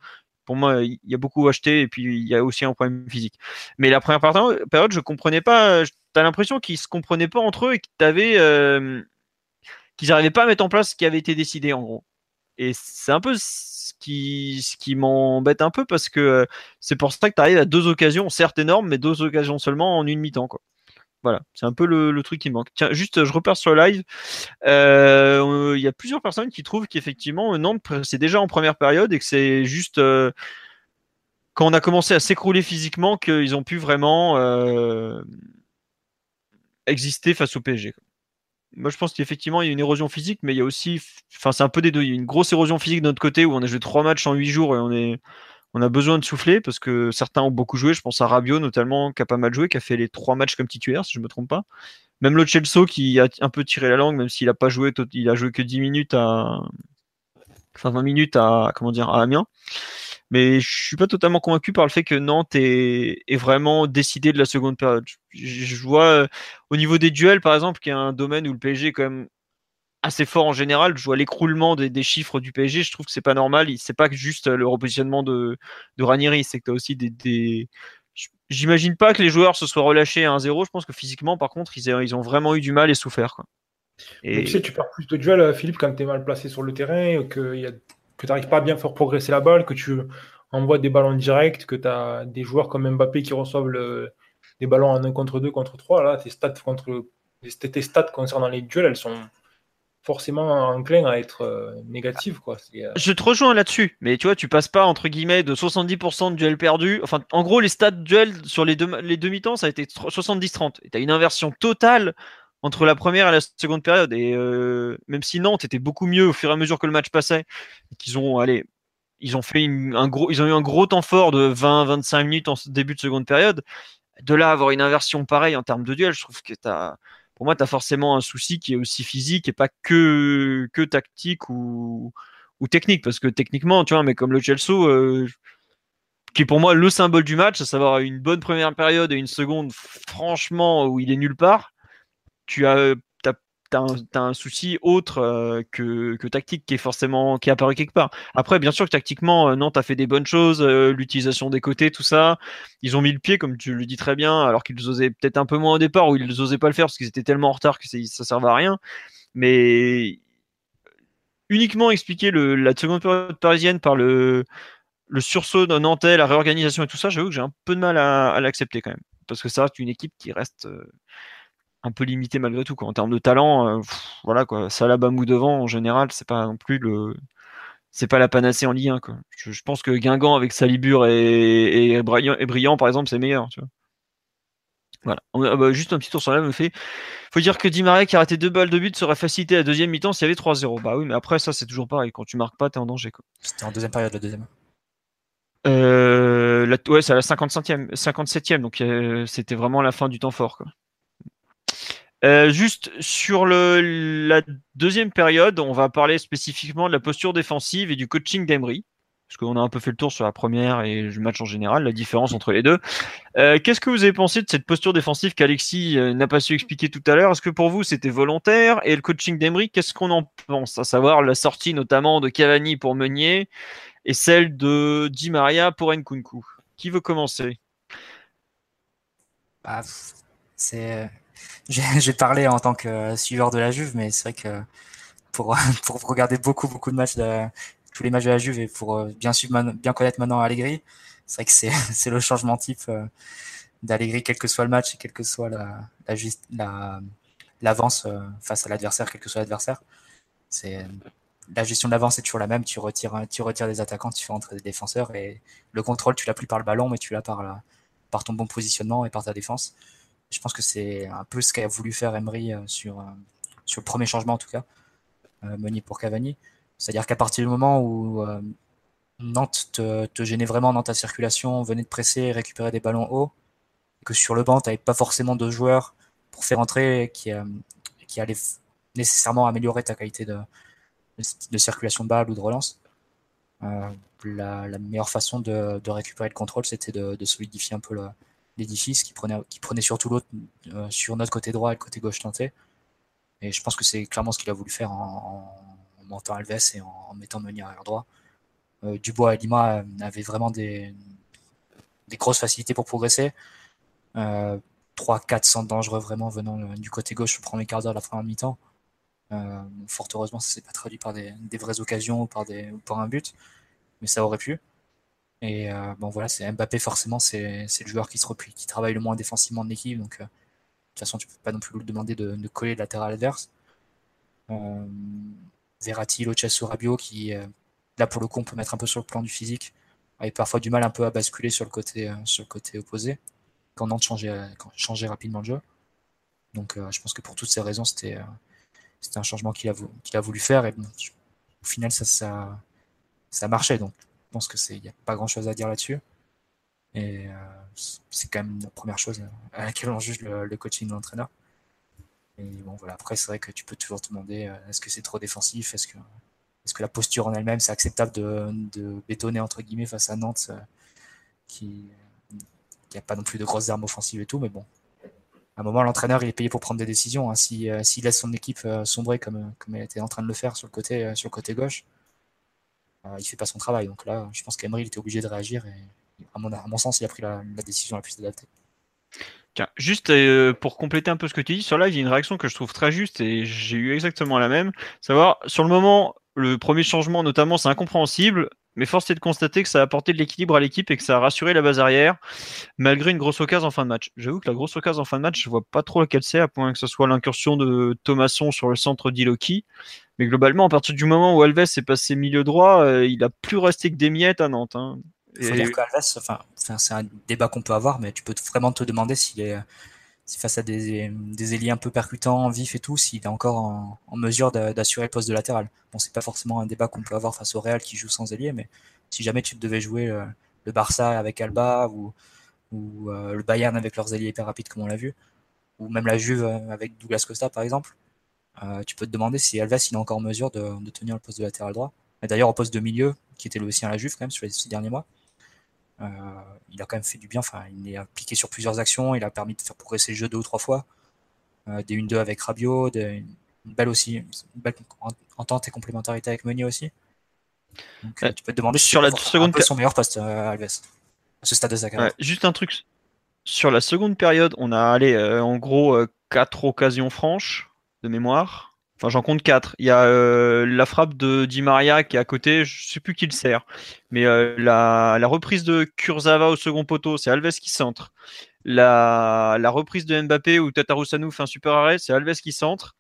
pour moi, il y a beaucoup acheté et puis il y a aussi un problème physique. Mais la première période, je comprenais pas. T'as l'impression qu'ils se comprenaient pas entre eux et qu'ils euh, qu'ils n'arrivaient pas à mettre en place ce qui avait été décidé en gros. Et c'est un peu ce qui, m'embête un peu parce que euh, c'est pour ça que tu arrives à deux occasions, certes énormes, mais deux occasions seulement en une mi-temps. Quoi. Voilà, c'est un peu le, truc qui manque. Tiens, juste, je repère sur le live. Euh, il y a plusieurs personnes qui trouvent qu'effectivement Nantes c'est déjà en première période et que c'est juste euh, quand on a commencé à s'écrouler physiquement qu'ils ont pu vraiment euh, exister face au PSG. Moi, je pense qu'effectivement, il y a une érosion physique, mais il y a aussi, enfin, c'est un peu des deux. Il y a une grosse érosion physique de notre côté où on a joué trois matchs en huit jours et on est, on a besoin de souffler parce que certains ont beaucoup joué. Je pense à Rabiot notamment, qui a pas mal joué, qui a fait les trois matchs comme titulaire, si je me trompe pas. Même le Chelsea qui a un peu tiré la langue, même s'il a pas joué, il a joué que 10 minutes à, enfin 20 minutes à, comment dire, à Amiens. Mais je suis pas totalement convaincu par le fait que Nantes est, vraiment décidé de la seconde période. Je, vois euh, au niveau des duels, par exemple, qu'il y a un domaine où le PSG est quand même assez fort en général. Je vois l'écroulement des, chiffres du PSG. Je trouve que c'est pas normal. C'est pas juste le repositionnement de, de Ranieri, c'est que tu as aussi des. J'imagine pas que les joueurs se soient relâchés à 1-0. Je pense que physiquement, par contre, ils, ils, ont vraiment eu du mal et souffert. Quoi. Et... Tu sais, tu perds plus de duels, euh, Philippe, quand tu es mal placé sur le terrain, que, tu n'arrives pas à bien faire progresser la balle, que tu envoies des ballons directs, que tu as des joueurs comme Mbappé qui reçoivent des ballons en 1 contre 2, contre 3. Là, tes stats, contre, tes stats concernant les duels, elles sont, forcément enclin à être euh, négatif. Quoi. Euh, Je te rejoins là-dessus, mais tu vois, tu passes pas entre guillemets de 70% de duels perdus. Enfin, en gros, les stats de duels sur les, deux, les demi-temps, ça a été 70-30. Et tu as une inversion totale entre la première et la seconde période. Et euh, même si Nantes était beaucoup mieux au fur et à mesure que le match passait, qu'ils ont, allez, ils ont fait un gros, ils ont eu un gros temps fort de 20-25 minutes en début de seconde période. De là avoir une inversion pareille en termes de duel, je trouve que tu as pour moi, tu as forcément un souci qui est aussi physique et pas que, que tactique ou, ou technique. Parce que techniquement, tu vois, mais comme le Chelsea, euh, qui est pour moi le symbole du match, à savoir une bonne première période et une seconde, franchement, où il est nulle part, tu as tu as, un souci autre euh, que, que, tactique qui est forcément qui apparaît quelque part. Après, bien sûr que tactiquement, euh, Nantes a fait des bonnes choses, euh, l'utilisation des côtés, tout ça. Ils ont mis le pied, comme tu le dis très bien, alors qu'ils osaient peut-être un peu moins au départ, ou ils osaient pas le faire parce qu'ils étaient tellement en retard que ça servait à rien. Mais uniquement expliquer la seconde période parisienne par le, sursaut de Nantais, la réorganisation et tout ça, j'avoue que j'ai un peu de mal à, à l'accepter quand même. Parce que ça reste une équipe qui reste un peu limité malgré tout. Quoi. En termes de talent, euh, voilà quoi. Salabamou devant, en général, c'est pas non plus le. C'est pas la panacée en Ligue 1. Quoi. Je, pense que Guingamp avec Salibur et, et, Brillant, et Brillant, par exemple, c'est meilleur. Tu vois. Voilà. Ah bah, juste un petit tour sur la me fait. Faut dire que Di Maria qui a raté deux balles de but serait facilité à deuxième mi-temps s'il y avait 3-0. Bah oui, mais après ça c'est toujours pareil. Quand tu marques pas, t'es en danger. C'était en deuxième période la deuxième. Euh, ouais, c'est à la 55e, 57e, donc euh, c'était vraiment la fin du temps fort. Quoi. Euh, juste sur la deuxième période, on va parler spécifiquement de la posture défensive et du coaching d'Emery. Parce qu'on a un peu fait le tour sur la première et le match en général, la différence entre les deux. Euh, Qu'est-ce que vous avez pensé de cette posture défensive qu'Alexis euh, n'a pas su expliquer tout à l'heure? Est-ce que pour vous c'était volontaire? Et le coaching d'Emery, qu'est-ce qu'on en pense? À savoir la sortie notamment de Cavani pour Meunier et celle de Di Maria pour Nkunku. Qui veut commencer? Bah, C'est je vais parler en tant que suiveur de la Juve, mais c'est vrai que pour, regarder beaucoup, beaucoup de matchs, tous les matchs de la Juve et pour bien suivre, bien connaître maintenant Allegri. C'est vrai que c'est, le changement type d'Allegri, quel que soit le match et quelle que soit la, la, la l'avance face à l'adversaire, quel que soit l'adversaire. La gestion de l'avance est toujours la même. Tu retires, tu retires des attaquants, tu fais entrer des défenseurs et le contrôle, tu l'as plus par le ballon, mais tu l'as par, par ton bon positionnement et par ta défense. Je pense que c'est un peu ce qu'a voulu faire Emery euh, sur, euh, sur le premier changement, en tout cas, euh, Meunier pour Cavani. C'est-à-dire qu'à partir du moment où Nantes te, te, gênait vraiment dans ta circulation, venait de presser, récupérer des ballons hauts, et que sur le banc, tu n'avais pas forcément de joueurs pour faire entrer qui, qui allaient nécessairement améliorer ta qualité de, de circulation de balle ou de relance. La, meilleure façon de, récupérer le contrôle, c'était de, solidifier un peu l'édifice qui prenait, surtout l'autre euh, sur notre côté droit et le côté gauche tenté. Et je pense que c'est clairement ce qu'il a voulu faire en, montant Alves et en, mettant Meunier arrière droit. Euh, Dubois et Lima avaient vraiment des, grosses facilités pour progresser. 3-4 centres dangereux vraiment venant du côté gauche le premier quart d'heure de la première mi-temps. Euh, fort heureusement, ça s'est pas traduit par des, vraies occasions ou par un but, mais ça aurait pu. Et euh, bon voilà, c'est Mbappé forcément, c'est le joueur qui se replie, qui travaille le moins défensivement de l'équipe. Donc euh, de toute façon, tu peux pas non plus lui demander de, coller le latéral adverse. Verratti, Lo Rabiot, qui là pour le coup, on peut mettre un peu sur le plan du physique, avec parfois du mal un peu à basculer sur le côté, sur le côté opposé, quand Nantes changeait, changeait rapidement le jeu. Donc je pense que pour toutes ces raisons, c'était un changement qu'il a, a, voulu faire et au final ça, ça, ça marchait donc pense que c'est il n'y a pas grand chose à dire là-dessus et euh, c'est quand même la première chose à laquelle on juge le, coaching de l'entraîneur et bon voilà après c'est vrai que tu peux toujours te demander euh, est-ce que c'est trop défensif? Est-ce que est-ce que la posture en elle-même c'est acceptable de, bétonner entre guillemets face à Nantes euh, qui n'a pas non plus de grosses armes offensives et tout mais bon à un moment, l'entraîneur il est payé pour prendre des décisions. Hein. Euh, s'il laisse son équipe euh, sombrer comme, comme elle était en train de le faire sur le côté, euh, sur le côté gauche, il fait pas son travail. Donc là, je pense qu'Emery était obligé de réagir et à mon, à mon sens, il a pris la, décision la plus adaptée. Tiens, juste pour compléter un peu ce que tu dis, sur live, il y a une réaction que je trouve très juste et j'ai eu exactement la même. Savoir, sur le moment, le premier changement notamment, c'est incompréhensible mais force est de constater que ça a apporté de l'équilibre à l'équipe et que ça a rassuré la base arrière, malgré une grosse occasion en fin de match. J'avoue que la grosse occasion en fin de match, je vois pas trop laquelle c'est, à point que ce soit l'incursion de Thomasson sur le centre d'Iloki. Mais globalement, à partir du moment où Alves est passé milieu droit, euh, il a plus resté que des miettes à Nantes. Hein. Il faut dire qu'Alves, enfin, c'est un débat qu'on peut avoir, mais tu peux vraiment te demander s'il est face à des, des ailiers un peu percutants, vifs et tout, s'il est encore en, mesure d'assurer le poste de latéral. Bon, c'est pas forcément un débat qu'on peut avoir face au Real qui joue sans ailier, mais si jamais tu devais jouer le, Barça avec Alba ou, ou euh, le Bayern avec leurs ailiers hyper rapides comme on l'a vu, ou même la Juve avec Douglas Costa par exemple, euh, tu peux te demander si Alves il est encore en mesure de, tenir le poste de latéral droit. Et d'ailleurs au poste de milieu, qui était le aussi à la Juve quand même sur les six derniers mois, euh, il a quand même fait du bien. Enfin, il est impliqué sur plusieurs actions. Il a permis de faire progresser le jeu deux ou trois fois. Euh, des 1-2 avec Rabiot, une belle aussi, une belle entente et complémentarité avec Meunier aussi. Tu peux te demander sur la seconde son meilleur poste Alves à ce stade de sa carrière. juste un truc sur la seconde période, on a allé en gros quatre occasions franches de mémoire. Enfin, j'en compte quatre. Il y a euh, la frappe de Di Maria qui est à côté, je sais plus qui le sert. Mais euh, la, reprise de Kurzawa au second poteau, c'est Alves qui centre. La, reprise de Mbappé où Tatarusanu fait un super arrêt, c'est Alves qui centre.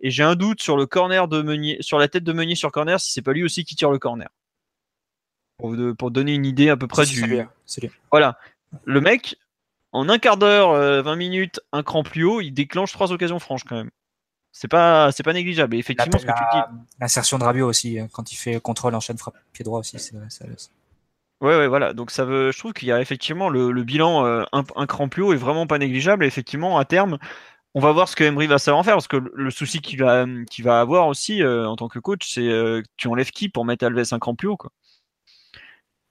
Et j'ai un doute sur le corner de Meunier, sur la tête de Meunier sur corner, si c'est pas lui aussi qui tire le corner. Pour, pour donner une idée à peu près du. Voilà. Le mec, en un quart d'heure, 20 euh, minutes, un cran plus haut, il déclenche trois occasions franches quand même. C'est pas, c'est pas négligeable. effectivement, ce que tu dis. L'insertion de Rabiot aussi, hein, quand il fait contrôle en chaîne frappe pied droit aussi, c'est. Ouais, ouais, voilà. Donc ça veut, je trouve qu'il y a effectivement le, bilan euh, un, cran plus haut est vraiment pas négligeable. Et effectivement, à terme, on va voir ce que Emery va savoir faire parce que le, souci qu'il va, qu'il va avoir aussi euh, en tant que coach, c'est euh, tu enlèves qui pour mettre Alves un cran plus haut, quoi.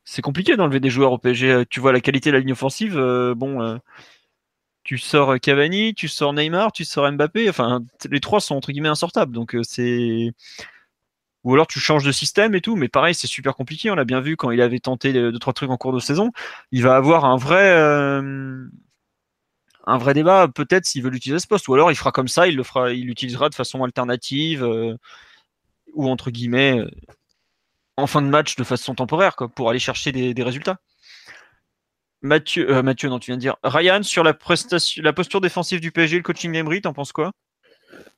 C'est compliqué d'enlever des joueurs au PSG. Tu vois la qualité de la ligne offensive. bon, tu sors Cavani, tu sors Neymar, tu sors Mbappé, enfin les trois sont entre guillemets insortables. Donc euh, c'est ou alors tu changes de système et tout, mais pareil c'est super compliqué. On l'a bien vu quand il avait tenté deux trois trucs en cours de saison. Il va avoir un vrai euh, débat peut-être s'il veut l'utiliser ce poste, ou alors il fera comme ça, il le fera, il l'utilisera de façon alternative. Euh, ou entre guillemets en fin de match de façon temporaire quoi, pour aller chercher des, résultats. Mathieu, Mathieu, non, tu viens de dire. Ryan, sur la, prestation, la posture défensive du PSG, le coaching d'Emery, t'en penses quoi?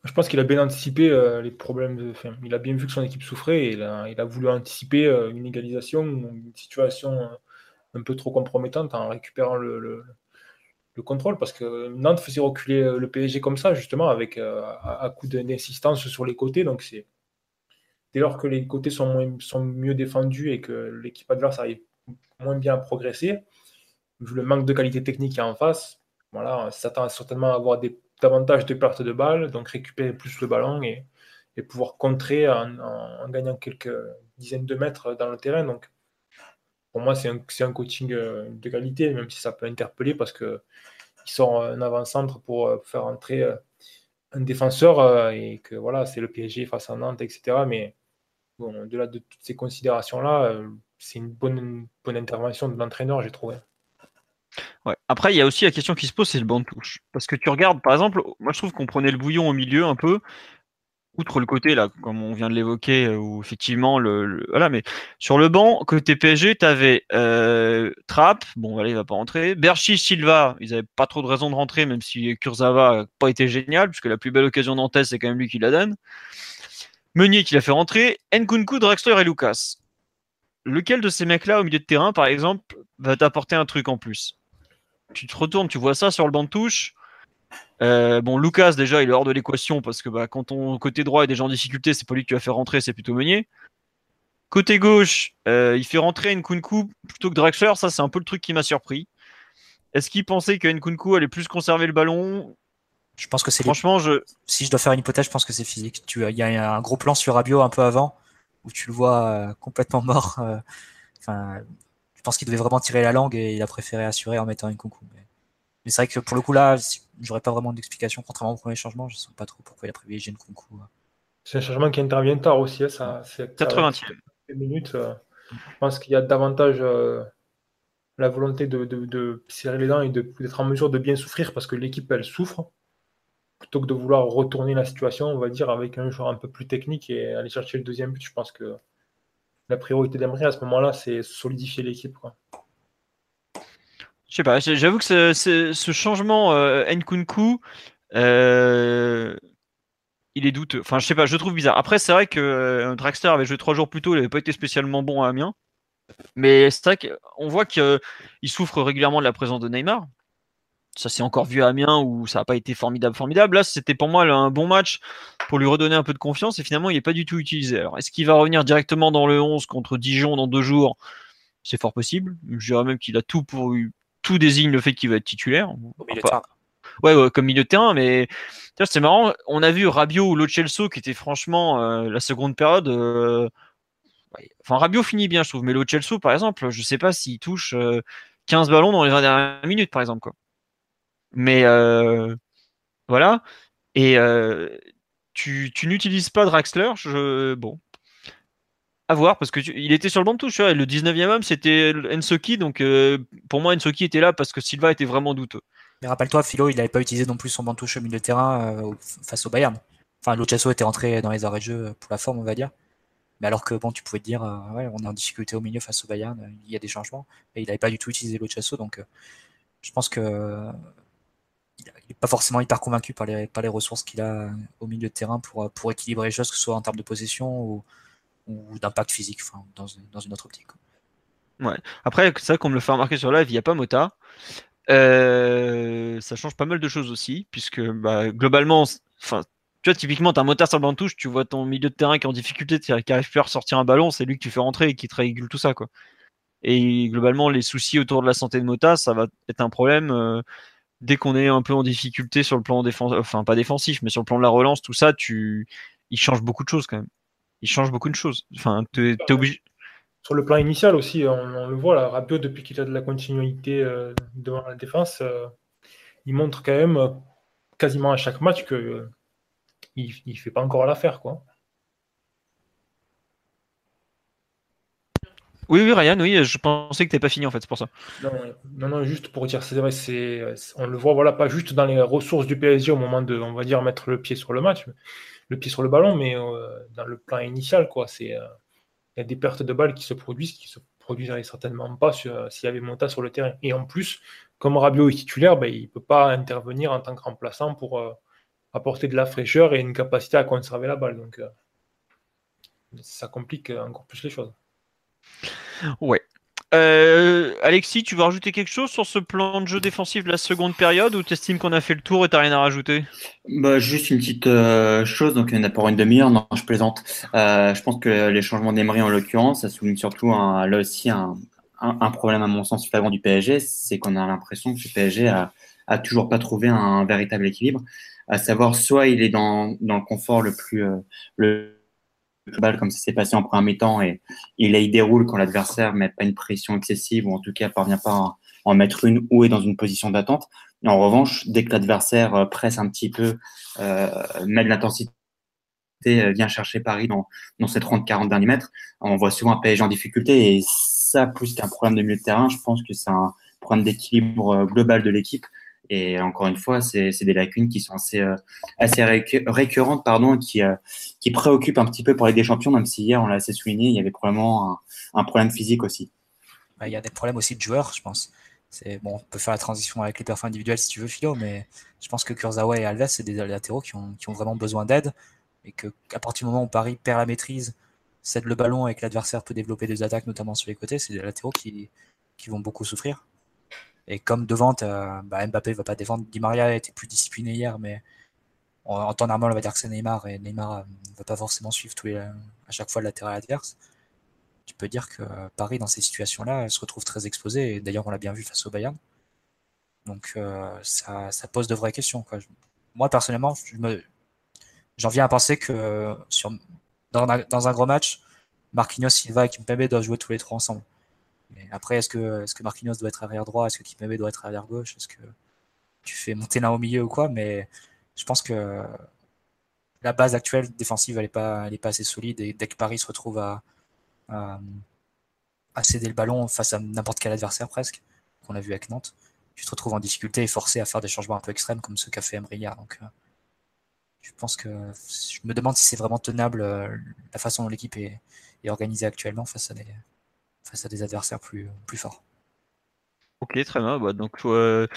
Je pense qu'il a bien anticipé les problèmes. De, il a bien vu que son équipe souffrait et il a, voulu anticiper une égalisation, une situation un peu trop compromettante en récupérant le, le contrôle parce que Nantes faisait reculer euh, le PSG comme ça, justement, avec euh, à, coup d'insistance sur les côtés. Donc, c'est dès lors que les côtés sont, sont mieux défendus et que l'équipe adverse arrive moins bien à progresser, vu le manque de qualité technique qu'il y a en face, voilà, s'attend certainement à avoir des, davantage de pertes de balles, donc récupérer plus le ballon et, et pouvoir contrer en, gagnant quelques dizaines de mètres dans le terrain. Donc, pour moi, c'est un, un, coaching euh, de qualité, même si ça peut interpeller parce que ils sont un avant-centre pour euh, faire entrer euh, un défenseur et que voilà, c'est le PSG face à Nantes, etc. Mais bon, au-delà de toutes ces considérations-là, c'est une bonne, bonne intervention de l'entraîneur, j'ai trouvé. Après, il y a aussi la question qui se pose, c'est le banc de touche. Parce que tu regardes, par exemple, moi je trouve qu'on prenait le bouillon au milieu un peu, outre le côté là, comme on vient de l'évoquer, euh, où effectivement le, voilà, mais sur le banc côté PSG, tu avais euh, bon voilà, il va pas rentrer, Berchi, Silva, ils avaient pas trop de raison de rentrer, même si Kurzawa n'a pas été génial, puisque la plus belle occasion d'Antes c'est quand même lui qui la donne. Meunier qui l'a fait rentrer, Nkunku, Drexler et Lucas. Lequel de ces mecs-là au milieu de terrain, par exemple, va t'apporter un truc en plus? Tu te retournes, tu vois ça sur le banc de touche euh, bon, Lucas, déjà, il est hors de l'équation parce que bah, quand ton côté droit est déjà en difficulté, c'est pas lui que tu vas faire rentrer, c'est plutôt Meunier. Côté gauche, euh, il fait rentrer Nkunku plutôt que Drexler, ça c'est un peu le truc qui m'a surpris. Est-ce qu'il pensait que Nkunku allait plus conserver le ballon? Je pense que c'est. Franchement, je. Si je dois faire une hypothèse, je pense que c'est physique. Tu, il y a un gros plan sur Rabiot un peu avant où tu le vois euh, complètement mort. Enfin, je pense qu'il devait vraiment tirer la langue et il a préféré assurer en mettant Nkunku. Mais, mais c'est vrai que pour le coup là, j'aurais pas vraiment d'explication. Contrairement au premier changement, je ne sais pas trop pourquoi il a privilégié Nkunku. C'est un changement qui intervient tard aussi. Hein, ça, c'est 80 minutes. Euh, je pense qu'il y a davantage euh, la volonté de, serrer les dents et d'être en mesure de bien souffrir parce que l'équipe, elle souffre. Plutôt que de vouloir retourner la situation, on va dire, avec un joueur un peu plus technique et aller chercher le deuxième but. Je pense que la priorité d'Emery à ce moment-là, c'est solidifier l'équipe. Je sais pas, j'avoue que ce, changement euh, Nkunku, euh, il est douteux. Enfin, je sais pas, je trouve bizarre. Après, c'est vrai que euh, avait joué trois jours plus tôt, il n'avait pas été spécialement bon à Amiens. Mais c'est vrai qu'on voit qu'il souffre régulièrement de la présence de Neymar. Ça s'est encore vu à Amiens où ça n'a pas été formidable, formidable. Là, c'était pour moi un bon match pour lui redonner un peu de confiance et finalement, il n'est pas du tout utilisé. Alors, est-ce qu'il va revenir directement dans le 11 contre Dijon dans deux jours? C'est fort possible. Je dirais même qu'il a tout pour, tout désigne le fait qu'il va être titulaire. Ouais, comme milieu de terrain, mais c'est marrant. On a vu Rabiot ou Lo qui était franchement euh, la seconde période. Euh, enfin, Rabiot finit bien, je trouve, mais Lo par exemple, je sais pas s'il touche 15 euh, ballons dans les 20 dernières minutes, par exemple. Quoi. Mais voilà. Et tu, tu n'utilises pas Draxler. Je, bon, à voir parce que il était sur le banc de touche. Le 19e homme, c'était Ensoki. Donc euh, pour moi, Ensoki était là parce que Silva était vraiment douteux. Mais rappelle-toi, Philo, il n'avait pas utilisé non plus son banc de touche au milieu de terrain euh, face au Bayern. Enfin, Luchasso était rentré dans les arrêts de jeu pour la forme, on va dire. Mais alors que bon, tu pouvais te dire, euh, ouais, on est en difficulté au milieu face au Bayern, il y a des changements. Et il n'avait pas du tout utilisé Luchasso, donc je pense que pas forcément hyper convaincu par les, ressources qu'il a au milieu de terrain pour, pour équilibrer les choses, que ce soit en termes de possession ou, d'impact physique enfin, dans, une autre optique. Ouais. Après, c'est vrai qu'on me le fait remarquer sur live, il n'y a pas Mota. Euh, ça change pas mal de choses aussi, puisque bah, globalement, tu vois, typiquement, tu as un motard sur le banc de touche, tu vois ton milieu de terrain qui est en difficulté, qui arrive plus à ressortir un ballon, c'est lui que tu fais rentrer et qui te régule tout ça. Quoi. Et globalement, les soucis autour de la santé de Mota, ça va être un problème. Euh, dès qu'on est un peu en difficulté sur le plan défensif, enfin pas défensif, mais sur le plan de la relance, tout ça, tu, il change beaucoup de choses quand même il change beaucoup de choses. Enfin, tu es, obligé. Sur le plan initial aussi, on, le voit, là, Rabiot, depuis qu'il a de la continuité euh, devant la défense, euh, il montre quand même euh, quasiment à chaque match que il, ne fait pas encore l'affaire, quoi. Oui, Ryan, oui, je pensais que tu pas fini en fait, c'est pour ça. Non, non, juste pour dire, c'est vrai, on le voit, voilà, pas juste dans les ressources du PSG au moment de, on va dire, mettre le pied sur le match, le pied sur le ballon, mais dans le plan initial, quoi. C'est il y a des pertes de balles qui se produisent, qui se produiseraient certainement pas s'il y avait Monta sur le terrain. Et en plus, comme Rabiot est titulaire, ben, il peut pas intervenir en tant que remplaçant pour apporter de la fraîcheur et une capacité à conserver la balle. Donc, ça complique encore plus les choses. Ouais. Euh, Alexis, tu veux rajouter quelque chose sur ce plan de jeu défensif de la seconde période ou tu estimes qu'on a fait le tour et t'as rien à rajouter? Bah, Juste une petite euh, chose, donc il y en a pour une demi-heure, non, je plaisante. Euh, je pense que les changements d'Emery en l'occurrence, ça souligne surtout un, là aussi un, problème à mon sens flagrant du PSG, c'est qu'on a l'impression que le PSG a, a toujours pas trouvé un, véritable équilibre, à savoir soit il est dans, dans le confort le plus le balle comme ça s'est passé en premier mi-temps et, il il déroule quand l'adversaire met pas une pression excessive ou en tout cas parvient pas à en mettre une ou est dans une position d'attente. En revanche, dès que l'adversaire euh, presse un petit peu, euh, met de l'intensité, euh, vient chercher Paris dans, dans ces 30-40 derniers mètres, on voit souvent un PSG en difficulté et ça, plus qu'un problème de milieu de terrain, je pense que c'est un problème d'équilibre euh, global de l'équipe et encore une fois, c'est des lacunes qui sont assez, euh, assez récurrentes, pardon, qui, euh, qui préoccupent un petit peu pour les des champions, même si hier, on l'a assez souligné, il y avait probablement un, problème physique aussi. Il y a des problèmes aussi de joueurs, je pense. Bon, on peut faire la transition avec les performances individuelles si tu veux, Philo, mais je pense que Kurzawa et Alves, c'est des latéraux qui ont, vraiment besoin d'aide et qu'à partir du moment où Paris perd la maîtrise, cède le ballon et que l'adversaire peut développer des attaques, notamment sur les côtés, c'est des latéraux qui vont beaucoup souffrir. Et comme devant, bah, Mbappé ne va pas défendre. Di Maria était plus discipliné hier, mais en, temps normal, on va dire que c'est Neymar. Et Neymar ne euh, va pas forcément suivre tous les, à chaque fois le latéral adverse. Tu peux dire que Paris, dans ces situations-là, se retrouve très exposé. Et d'ailleurs, on l'a bien vu face au Bayern. Donc, euh, ça, pose de vraies questions. Moi, personnellement, j'en viens à penser que sur, dans, un, dans un gros match, Marquinhos, Silva et Kimpembe doivent jouer tous les trois ensemble après, est-ce que, est que Marquinhos doit être arrière droit? Est-ce que Kimpembe doit être arrière gauche? Est-ce que tu fais monter l'un au milieu ou quoi? Mais je pense que la base actuelle défensive, elle n'est pas, assez solide. Et dès que Paris se retrouve à, céder le ballon face à n'importe quel adversaire presque, qu'on a vu avec Nantes, tu te retrouves en difficulté et forcé à faire des changements un peu extrêmes comme ce qu'a fait hier. Donc, euh, je pense que je me demande si c'est vraiment tenable euh, la façon dont l'équipe est organisée actuellement face à des, face à des adversaires plus, plus forts. Ok, très bien. Bah, donc, euh,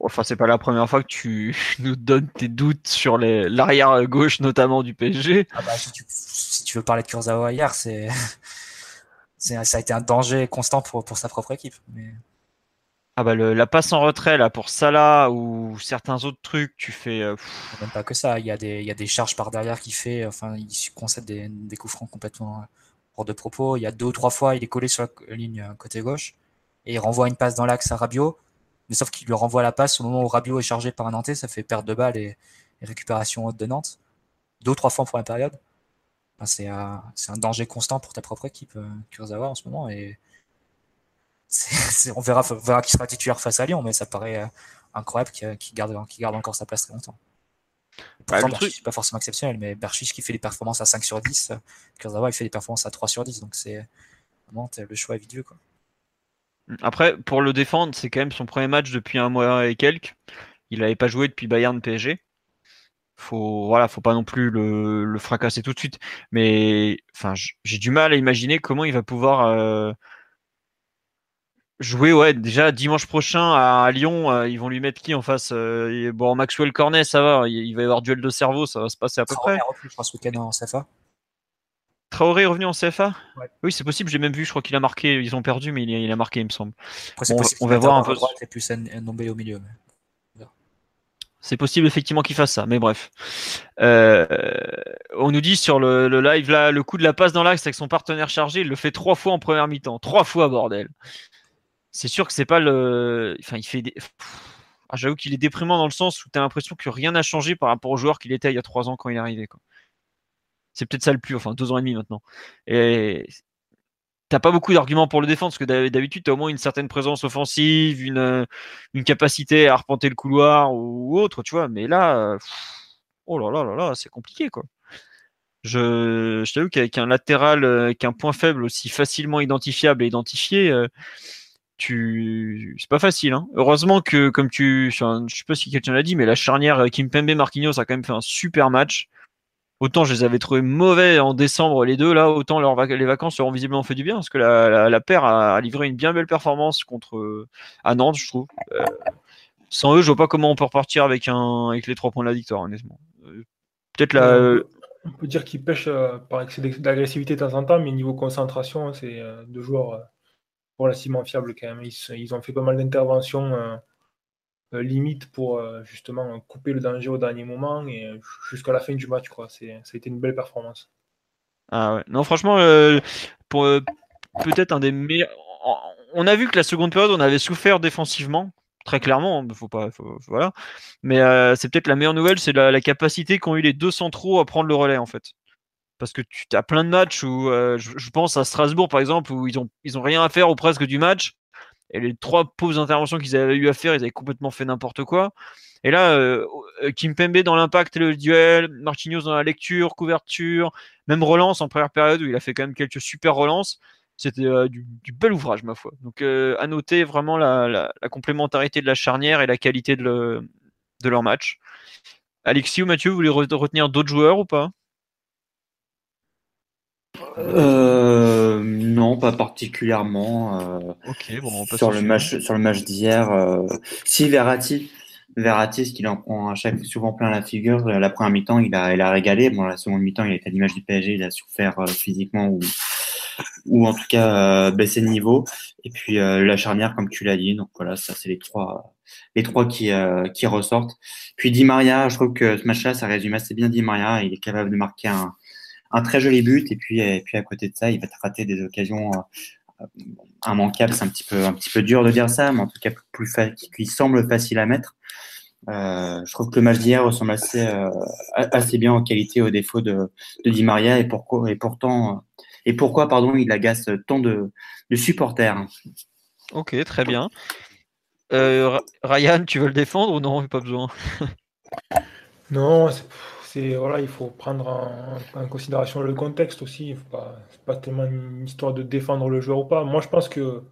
enfin, c'est pas la première fois que tu nous donnes tes doutes sur l'arrière gauche, notamment du PSG. Ah bah, si, tu, veux parler de Kurzawa hier, c'est, ça a été un danger constant pour, pour sa propre équipe. Mais... Ah bah la passe en retrait là pour Salah ou certains autres trucs, tu fais. Euh, Même pas que ça, il y, a des, il y a des charges par derrière qui fait, enfin il concède des, des coups francs complètement de propos. Il y a deux ou trois fois, il est collé sur la ligne euh, côté gauche et il renvoie une passe dans l'axe à Rabiot. Mais sauf qu'il lui renvoie la passe au moment où Rabiot est chargé par un Nantais, ça fait perte de balle et, récupération haute de Nantes. Deux ou trois fois pour la période. c'est un, danger constant pour ta propre équipe, euh, Kurzawa, en ce moment. Et on verra, qui sera titulaire face à Lyon, mais ça paraît euh, incroyable qu'il garde encore sa place très longtemps. Pourtant, bah, pas forcément exceptionnel, mais Berchich qui fait des performances à 5 sur 10, Kurzawa il fait des performances à 3 sur 10, donc c'est vraiment le choix est Quoi. Après, pour le défendre, c'est quand même son premier match depuis un mois et quelques. Il n'avait pas joué depuis Bayern PSG. Faut, voilà, faut pas non plus le, le fracasser tout de suite. Mais enfin, j'ai du mal à imaginer comment il va pouvoir euh, jouer ouais déjà dimanche prochain à, Lyon euh, ils vont lui mettre qui en face euh, bon Maxwell Cornet ça va il, va y avoir duel de cerveau ça va se passer à peu près. je crois ce week-end en CFA Traoré est revenu en CFA oui c'est possible j'ai même vu je crois qu'il a marqué ils ont perdu mais il a, marqué il me semble. On va voir un peu. Et plus un au milieu c'est possible effectivement qu'il fasse ça, mais bref. Euh, on nous dit sur le, le, live là, le coup de la passe dans l'axe avec son partenaire chargé, il le fait trois fois en première mi-temps. Trois fois, bordel c'est sûr que c'est pas le. Enfin, il fait. Des... Ah, j'avoue qu'il est déprimant dans le sens où tu as l'impression que rien n'a changé par rapport au joueur qu'il était il y a trois ans quand il est arrivé. C'est peut-être ça le plus, enfin deux ans et demi maintenant. Et t'as pas beaucoup d'arguments pour le défendre parce que d'habitude tu as au moins une certaine présence offensive, une, une capacité à arpenter le couloir ou autre, tu vois. Mais là, oh là là là là, c'est compliqué quoi. Je, t'avoue qu'avec un latéral, avec un point faible aussi facilement identifiable et identifié, euh, tu c'est pas facile hein. heureusement que comme tu je sais pas si quelqu'un l'a dit mais la charnière euh, Kim Pembe Marquinhos a quand même fait un super match autant je les avais trouvés mauvais en décembre les deux, là, autant les vacances seront visiblement fait du bien, parce que la, paire a, livré une bien belle performance contre à Nantes, je trouve. sans eux, je vois pas comment on peut repartir avec, un, avec les trois points de la victoire, honnêtement. Peut-être la. On peut dire qu'ils pêchent par excès d'agressivité de temps en temps, mais niveau concentration, c'est deux joueurs relativement fiables quand même. Ils, ont fait pas mal d'interventions euh, limite pour euh, justement couper le danger au dernier moment et euh, jusqu'à la fin du match. Quoi. Ça a été une belle performance. Ah ouais. Non, franchement, pour peut-être un des meilleurs. On a vu que la seconde période, on avait souffert défensivement, très clairement. Hein, faut pas, voilà. Mais c'est peut-être la meilleure nouvelle, c'est la, capacité qu'ont eu les deux centraux à prendre le relais en fait. Parce que tu as plein de matchs où je, pense à Strasbourg par exemple où ils ont ils ont rien à faire ou presque du match et les trois pauvres interventions qu'ils avaient eu à faire, ils avaient complètement fait n'importe quoi. Et là, euh, Kim Pembe dans l'impact le duel, Marquinhos dans la lecture, couverture, même relance en première période où il a fait quand même quelques super relances. C'était euh, du, bel ouvrage, ma foi. Donc, euh, à noter vraiment la, complémentarité de la charnière et la qualité de, de leur match. Alexis ou Mathieu, vous voulez retenir d'autres joueurs ou pas? Euh, non, pas particulièrement. Euh, ok, bon, sur, le match, sur le match d'hier, euh, si Verratti, Verratti, ce qu'il en prend à chaque souvent plein la figure. La première mi-temps, il a, il a régalé. Bon, la seconde mi-temps, il était à l'image du PSG, il a souffert physiquement ou, ou en tout cas baissé de niveau. Et puis la charnière, comme tu l'as dit. Donc voilà, ça c'est les trois, les trois qui, qui ressortent. Puis Di Maria, je trouve que ce match-là, ça résume assez bien Di Maria. Il est capable de marquer un un très joli but. Et puis, et puis à côté de ça, il va te rater des occasions euh, immanquables. C'est un petit peu, un petit peu dur de dire ça, mais en tout cas plus qui, semble facile à mettre. Euh, je trouve que le match d'hier ressemble assez, euh, assez bien en qualité au défaut de, de Di Maria et pourquoi et pourtant et pourquoi pardon il agace tant de, de supporters. Ok, très bien. Ryan, tu veux le défendre ou non? Pas besoin. non, voilà, il faut prendre en, considération le contexte aussi. Ce pas, pas tellement une histoire de défendre le joueur ou pas. Moi, je pense que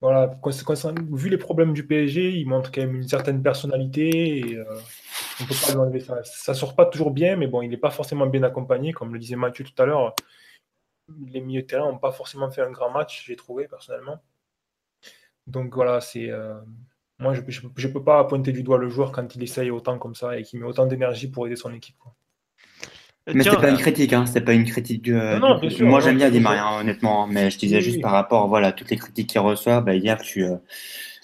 voilà, vu les problèmes du PSG, il montre quand même une certaine personnalité et euh, peut pas lui enlever ça. Ça sort pas toujours bien, mais bon, il n'est pas forcément bien accompagné, comme le disait Mathieu tout à l'heure. Les milieux de terrain n'ont pas forcément fait un grand match, j'ai trouvé personnellement. Donc voilà, c'est euh, moi, je ne peux pas pointer du doigt le joueur quand il essaye autant comme ça et qu'il met autant d'énergie pour aider son équipe. Mais c'est pas une critique, hein. c'est pas une critique du. moi j'aime bien Di Maria, honnêtement, hein. mais je disais juste par rapport voilà toutes les critiques qu'il reçoit, bah, hier tu, euh,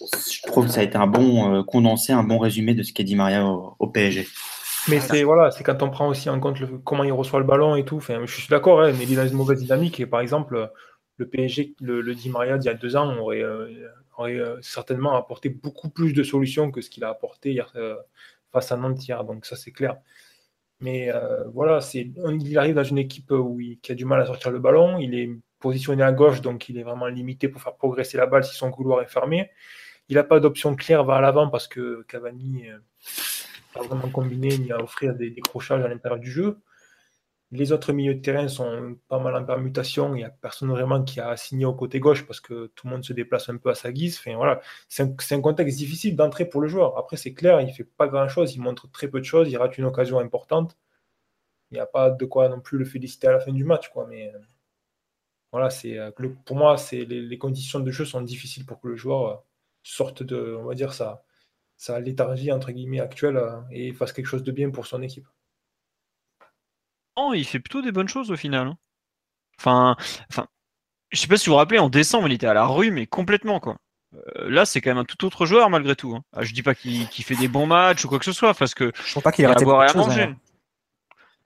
je trouve que ça a été un bon euh, condensé, un bon résumé de ce qu'est Di Maria au, PSG. Mais c'est voilà, c'est quand on prend aussi en compte comment il reçoit le ballon et tout. Enfin, je suis d'accord, hein, mais il est dans une mauvaise dynamique et par exemple le PSG, le, le Di Maria d'il y a deux ans aurait euh, aurait euh, certainement apporté beaucoup plus de solutions que ce qu'il a apporté hier, euh, face à Nantes. Donc ça, c'est clair. Mais euh, voilà, c'est, il arrive dans une équipe où il, qui a du mal à sortir le ballon. Il est positionné à gauche, donc il est vraiment limité pour faire progresser la balle si son couloir est fermé. Il n'a pas d'option claire vers l'avant parce que Cavani n'a pas vraiment combiné ni à offrir des décrochages à l'intérieur du jeu. Les autres milieux de terrain sont pas mal en permutation. Il n'y a personne vraiment qui a assigné au côté gauche parce que tout le monde se déplace un peu à sa guise. C'est un, contexte difficile d'entrer pour le joueur. Après, c'est clair, il ne fait pas grand-chose. Il montre très peu de choses. Il rate une occasion importante. Il n'y a pas de quoi non plus le féliciter à la fin du match. Mais voilà, c'est, euh, pour moi, les, conditions de jeu sont difficiles pour que le joueur euh, sorte de, on dire, sa, sa léthargie entre actuelle euh, et fasse quelque chose de bien pour son équipe il fait plutôt des bonnes choses au final. Hein. Enfin, enfin, je sais pas si vous vous rappelez, en décembre, il était à la rue, mais complètement quoi. Euh, là, c'est quand même un tout autre joueur malgré tout. Hein. Ah, je dis pas qu'il fait des bons matchs ou quoi que ce soit, parce que je crois pas qu'il ait raté à manger. Hein.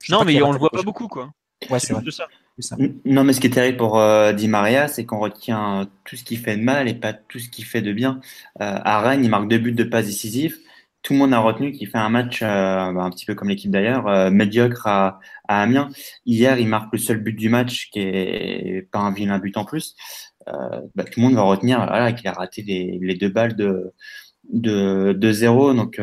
Non, mais on le voit pas beaucoup quoi. Ouais, c'est ça. Non, mais ce qui est terrible pour euh, Di Maria, c'est qu'on retient tout ce qui fait de mal et pas tout ce qui fait de bien. Euh, à Rennes, il marque deux buts de passe décisifs tout le monde a retenu qu'il fait un match, euh, bah, un petit peu comme l'équipe d'ailleurs, euh, médiocre à, à, Amiens. Hier, il marque le seul but du match, qui est pas un vilain but en plus. Euh, bah, tout le monde va retenir qu'il a raté les, deux balles de, de, de zéro. Donc,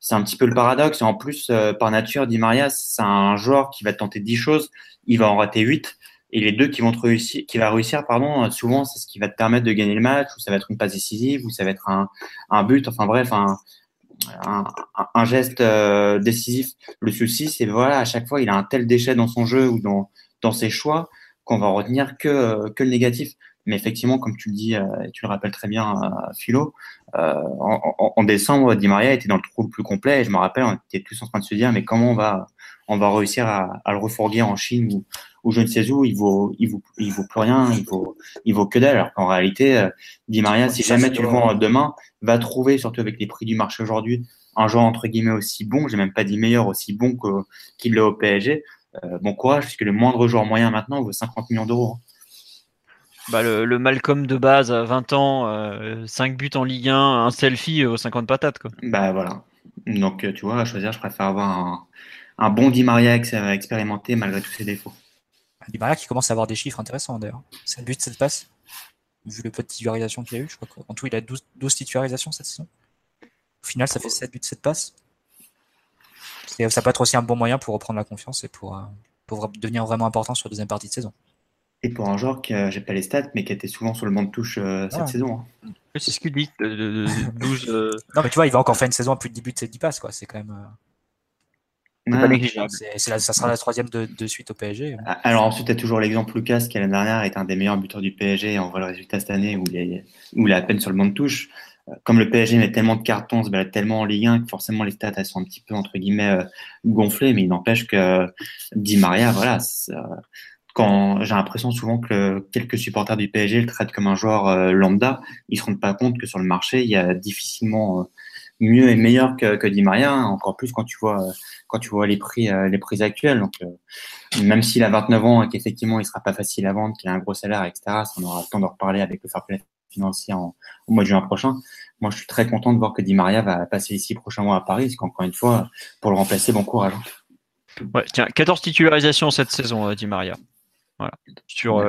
c'est un petit peu le paradoxe. En plus, par nature, Di Maria, c'est un joueur qui va tenter 10 choses, il va en rater 8. Et les deux qui vont réussir, qui va réussir, pardon, souvent, c'est ce qui va te permettre de gagner le match, ou ça va être une passe décisive, ou ça va être un, un but. Enfin bref, un, un, geste décisif. Le souci, c'est voilà, à chaque fois, il a un tel déchet dans son jeu ou dans, dans ses choix qu'on va retenir que, que le négatif. Mais effectivement, comme tu le dis, et tu le rappelles très bien, Philo, en, en, décembre, Di Maria était dans le trou le plus complet. Et je me rappelle, on était tous en train de se dire, mais comment on va, on va réussir à, à le refourguer en Chine ou, ou je ne sais où, il vaut, il vaut, il vaut plus rien, il vaut, il vaut que dalle. Alors qu'en réalité, euh, Di Maria, si jamais tu le vends demain, va trouver, surtout avec les prix du marché aujourd'hui, un joueur entre guillemets aussi bon, j'ai même pas dit meilleur, aussi bon qu'il l'est au PSG. Euh, bon courage, puisque le moindre joueur moyen maintenant vaut 50 millions d'euros. Bah, le, Malcolm de base à 20 ans, 5 euh, buts en Ligue 1, un selfie aux 50 patates. Quoi. Bah voilà. Donc tu vois, à choisir, je préfère avoir un, un bon Di Maria expérimenté malgré tous ses défauts. Di Maria qui commence à avoir des chiffres intéressants d'ailleurs. 7 buts, 7 passes. Vu le peu de titularisation qu'il a eu, je crois qu'en tout il a 12, 12, titularisations cette saison. Au final, ça fait 7 buts, 7 passes. ça peut être aussi un bon moyen pour reprendre la confiance et pour, euh, pour devenir vraiment important sur la deuxième partie de saison. Et pour un joueur qui, j'ai pas les stats, mais qui était souvent sur le banc de touche euh, cette saison. Hein. C'est ce qu'il dit. 12, euh, Non, mais tu vois, il va encore faire une saison à plus de 10 buts, 7 10 passes. Quoi. C'est quand même. C'est ça sera la troisième de, suite au PSG. Ah, alors ensuite, tu as toujours l'exemple Lucas qui l'année dernière est un des meilleurs buteurs du PSG on voit le résultat cette année où il, est, où il a à peine sur le banc de touche. Euh, comme le PSG met tellement de cartons, se balade tellement en Ligue 1 que forcément les stats elles sont un petit peu entre guillemets euh, gonflées, mais il n'empêche que Di Maria, voilà, quand j'ai l'impression souvent que quelques supporters du PSG le traitent comme un joueur euh, lambda, ils se rendent pas compte que sur le marché il y a difficilement mieux et meilleur que, que Di Maria, hein. encore plus quand tu vois quand tu vois les prix euh, les prix actuels. Donc euh, même s'il a 29 ans et qu'effectivement il sera pas facile à vendre, qu'il a un gros salaire, etc. On aura le temps de reparler avec le fair play financier en, au mois de juin prochain. Moi, je suis très content de voir que Di Maria va passer ici prochains mois à Paris, parce qu'encore une fois, pour le remplacer, bon courage. Ouais, tiens, 14 titularisations cette saison, euh, Di Maria. Voilà. Sur,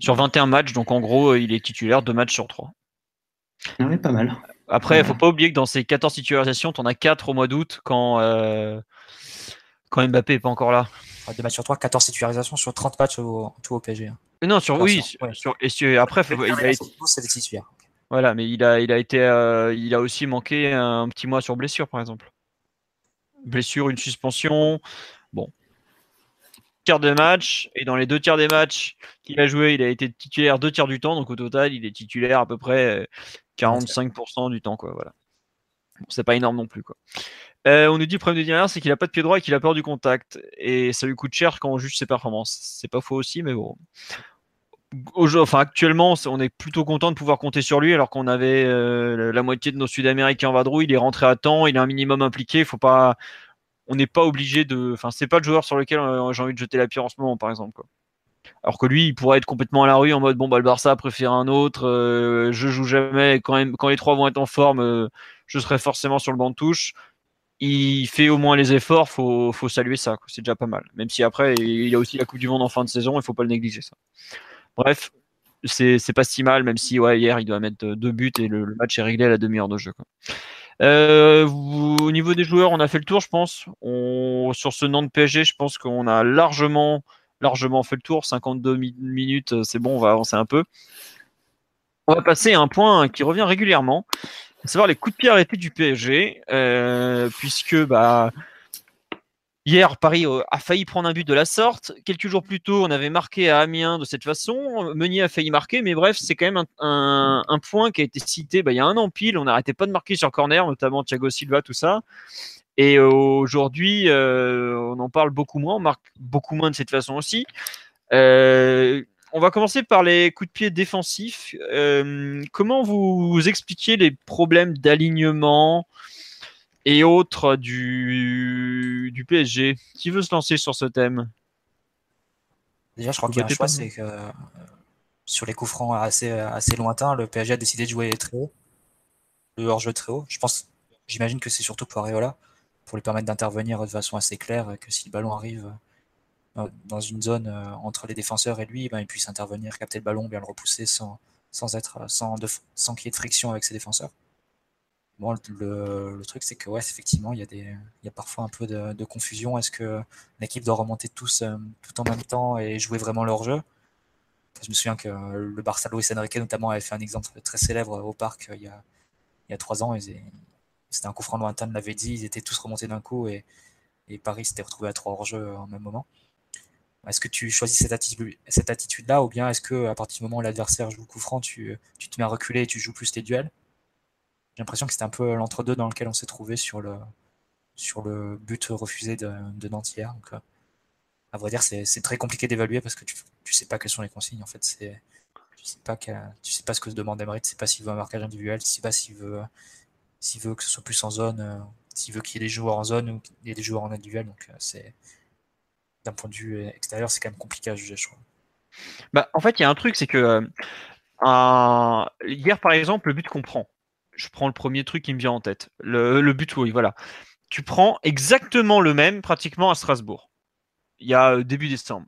sur 21 matchs, donc en gros, il est titulaire 2 matchs sur 3. Ah oui, pas mal. Après, il faut pas oublier que dans ces 14 titularisations, tu en as 4 au mois d'août quand, euh, quand Mbappé n'est pas encore là. 2 matchs sur 3, 14 titularisations sur 30 matchs au, tout au PSG. Hein. Non, sur, oui, sur, et après, il a été... Voilà, mais il a, il a été, euh, il a aussi manqué un petit mois sur blessure, par exemple. Blessure, une suspension. Bon, tiers de match, et dans les deux tiers des matchs qu'il a joué, il a été titulaire deux tiers du temps, donc au total, il est titulaire à peu près 45% du temps, quoi. Voilà. c'est pas énorme non plus, quoi. Euh, on nous dit le problème de c'est qu'il a pas de pied droit et qu'il a peur du contact, et ça lui coûte cher quand on juge ses performances. C'est pas faux aussi, mais bon. Enfin, actuellement, on est plutôt content de pouvoir compter sur lui, alors qu'on avait euh, la moitié de nos Sud-Américains en vadrouille. Il est rentré à temps, il est un minimum impliqué. Faut pas, on n'est pas obligé de. Enfin, c'est pas le joueur sur lequel euh, j'ai envie de jeter la pierre en ce moment, par exemple. Quoi. Alors que lui, il pourrait être complètement à la rue en mode bon bah le Barça préfère un autre, euh, je joue jamais. Quand, même, quand les trois vont être en forme, euh, je serai forcément sur le banc de touche. Il fait au moins les efforts, faut, faut saluer ça, c'est déjà pas mal. Même si après il y a aussi la Coupe du Monde en fin de saison, il faut pas le négliger ça. Bref, c'est pas si mal, même si ouais, hier il doit mettre deux buts et le, match est réglé à la demi-heure de jeu. Euh, au niveau des joueurs, on a fait le tour, je pense. Sur ce nom de PSG, je pense qu'on a largement, largement fait le tour. 52 minutes, euh, c'est bon, on va avancer un peu. On va passer à un point qui revient régulièrement, à savoir les coups de pied arrêtés du PSG, euh, puisque bah Hier, Paris euh, a failli prendre un but de la sorte. Quelques jours plus tôt, on avait marqué à Amiens de cette façon. Meunier a failli marquer, mais bref, c'est quand même un, point qui a été cité bah, il y a un an pile. On n'arrêtait pas de marquer sur corner, notamment Thiago Silva, tout ça. Et euh, aujourd'hui, euh, on en parle beaucoup moins, on marque beaucoup moins de cette façon aussi. on va commencer par les coups de pied défensifs. comment vous, vous expliquez les problèmes d'alignement et autres du, du PSG. Qui veut se lancer sur ce thème? Déjà, je crois qu'il y a un choix, c'est que euh, sur les coups francs assez, assez lointains, le PSG a décidé de jouer très haut, le hors-jeu très haut. Je pense, j'imagine que c'est surtout pour Areola, pour lui permettre d'intervenir de façon assez claire, que si le ballon arrive euh, dans une zone euh, entre les défenseurs et lui, ben, il puisse intervenir, capter le ballon, bien le repousser sans, sans, être, sans, sans qu'il y ait de friction avec ses défenseurs. Bon, le, truc, c'est que ouais, effectivement, il y, a y a parfois un peu de, confusion. Est-ce que l'équipe doit remonter tous euh, tout en même temps et jouer vraiment leur jeu? Je me souviens que le Barça Luis Enrique, notamment, avait fait un exemple très célèbre au parc euh, il, y a, il y a trois ans. C'était un coup franc lointain, l'avait dit, ils étaient tous remontés d'un coup et, Paris s'était retrouvé à trois hors-jeu en même moment. Est-ce que tu choisis cette attitude, cette attitude-là ou bien est-ce que à partir du moment où l'adversaire joue coup franc, tu, te mets à reculer et tu joues plus tes duels? J'ai l'impression que c'était un peu l'entre-deux dans lequel on s'est trouvé sur le, sur le but refusé de, de Nantes hier. Donc, euh, à vrai dire, c'est très compliqué d'évaluer parce que tu, tu sais pas quelles sont les consignes. En fait, tu sais pas tu sais pas ce que se demande Emery, tu sais pas s'il veut un marquage individuel, tu sais pas s'il veut s'il veut que ce soit plus en zone, euh, s'il veut qu'il y ait des joueurs en zone ou qu'il y ait des joueurs en individuel. Donc, euh, c'est d'un point de vue extérieur, c'est quand même compliqué à juger, je crois. Bah, en fait, il y a un truc, c'est que euh, hier, par exemple, le but qu'on prend, je prends le premier truc qui me vient en tête. Le, le, but, oui, voilà. Tu prends exactement le même, pratiquement à Strasbourg. Il y a début décembre.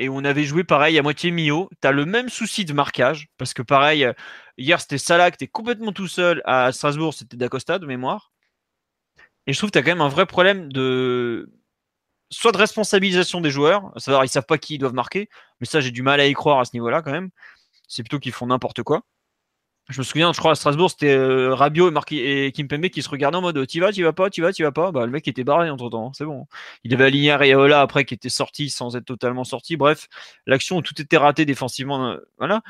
Et on avait joué pareil à moitié Mio. Tu as le même souci de marquage, parce que pareil, hier c'était Salah qui était complètement tout seul. À Strasbourg, c'était D'Acosta de mémoire. Et je trouve que tu as quand même un vrai problème de, soit de responsabilisation des joueurs, à savoir ils savent pas qui ils doivent marquer, mais ça j'ai du mal à y croire à ce niveau-là quand même. C'est plutôt qu'ils font n'importe quoi. Je me souviens, je crois à Strasbourg, c'était euh, Rabiot et, Marquis et Kimpembe qui se regardaient en mode tu vas, tu vas pas, tu vas, tu vas pas. Bah, le mec était barré entre temps, c'est bon. Il avait aligné Areola après qui était sorti sans être totalement sorti. Bref, l'action, tout était raté défensivement. Euh, voilà.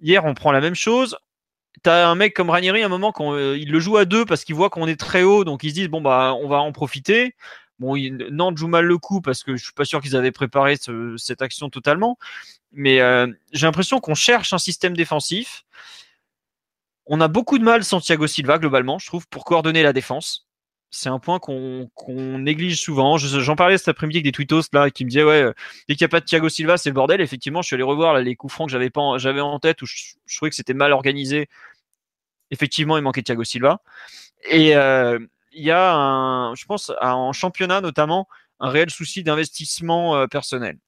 Hier, on prend la même chose. T'as un mec comme Ranieri, à un moment, quand, euh, il le joue à deux parce qu'il voit qu'on est très haut, donc ils se disent bon bah on va en profiter. Bon, Nantes joue mal le coup parce que je suis pas sûr qu'ils avaient préparé ce, cette action totalement. Mais euh, j'ai l'impression qu'on cherche un système défensif. On a beaucoup de mal sans Thiago Silva globalement, je trouve, pour coordonner la défense. C'est un point qu'on néglige souvent. J'en parlais cet après-midi avec des tweetos là qui me disaient ouais, dès qu'il n'y a pas de Thiago Silva, c'est bordel. Effectivement, je suis allé revoir les coups francs que j'avais pas, en tête où je, trouvais que c'était mal organisé. Effectivement, il manquait Thiago Silva. Et, euh, il y a, un, je pense, en championnat notamment, un réel souci d'investissement euh, personnel.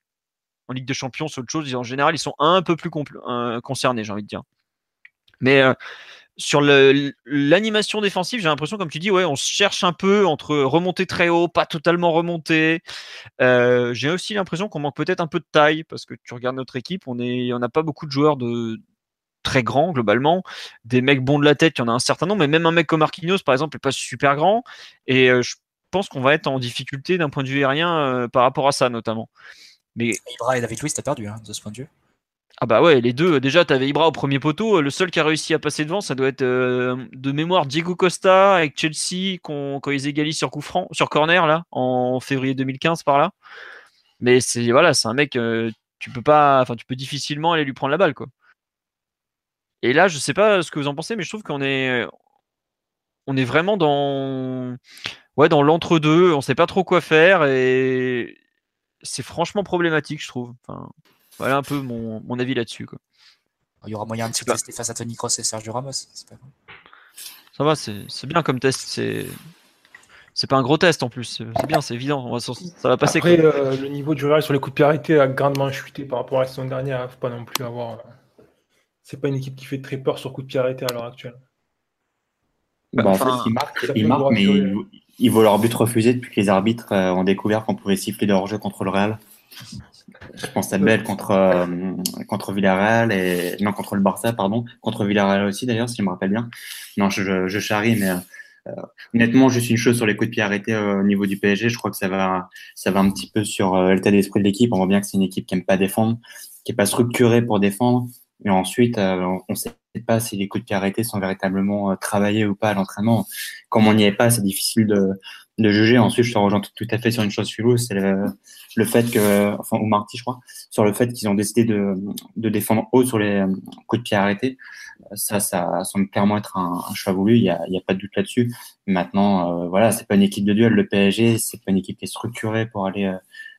En Ligue des Champions, c'est autre chose. En général, ils sont un peu plus euh, concernés, j'ai envie de dire. Mais sur l'animation défensive, j'ai l'impression, comme tu dis, ouais, on se cherche un peu entre remonter très haut, pas totalement remonter. j'ai aussi l'impression qu'on manque peut-être un peu de taille parce que tu regardes notre équipe, on n'a pas beaucoup de joueurs de, très grand globalement. Des mecs bons de la tête, il y en a un certain nombre, mais même un mec comme Marquinhos, par exemple, n'est pas super grand. Et je pense qu'on va être en difficulté d'un point de vue aérien par rapport à ça, notamment. Mais... Ibra et David Luiz, t'as perdu hein, de ce point de vue. Ah bah ouais, les deux. Déjà, t'avais Ibra au premier poteau. Le seul qui a réussi à passer devant, ça doit être euh, de mémoire Diego Costa avec Chelsea quand, quand ils égalisent sur coup sur corner là, en février 2015 par là. Mais c'est voilà, c'est un mec, tu peux pas, enfin tu peux difficilement aller lui prendre la balle quoi. Et là, je sais pas ce que vous en pensez, mais je trouve qu'on est, on est vraiment dans, ouais, dans l'entre-deux. On sait pas trop quoi faire et c'est franchement problématique, je trouve. Voilà un peu mon, mon avis là-dessus. Quoi. Il y aura moyen de se tester face à Tony Cross et Sergio Ramos. Pas ça va, c'est bien comme test. C'est c'est pas un gros test en plus. C'est bien, c'est évident. Va, ça va passer. Après, euh, le niveau du Real sur les coups de pied arrêtés a grandement chuté par rapport à la saison dernière. Faut pas non plus avoir. Euh, c'est pas une équipe qui fait très peur sur coup de pied arrêté à l'heure actuelle. Bah, en fait, ils marquent, ils marquent mais ils, vaut leur but refusé depuis que les arbitres euh, ont découvert qu'on pouvait siffler de hors-jeu contre le Real. Je pense à Bell contre, euh, contre Villarreal et non contre le Barça, pardon, contre Villarreal aussi d'ailleurs, si je me rappelle bien. Non, je, je, charrie, mais euh, honnêtement, juste une chose sur les coups de pied arrêtés au niveau du PSG, je crois que ça va, ça va un petit peu sur l'état d'esprit de l'équipe. On voit bien que c'est une équipe qui aime pas défendre, qui est pas structurée pour défendre, et ensuite, euh, on ne sait pas si les coups de pied arrêtés sont véritablement euh, travaillés ou pas à l'entraînement. Comme on n'y est pas, c'est difficile de, de juger. Ensuite, je te rejoins tout, à fait sur une chose Philo, c'est le, le, fait que, enfin, ou Marty, je crois, sur le fait qu'ils ont décidé de, de défendre haut sur les euh, coups de pied arrêtés. Ça, ça semble clairement être un, un choix voulu. Il n'y a, y a, pas de doute là-dessus. Maintenant, euh, voilà, c'est pas une équipe de duel. Le PSG, c'est pas une équipe qui est structurée pour aller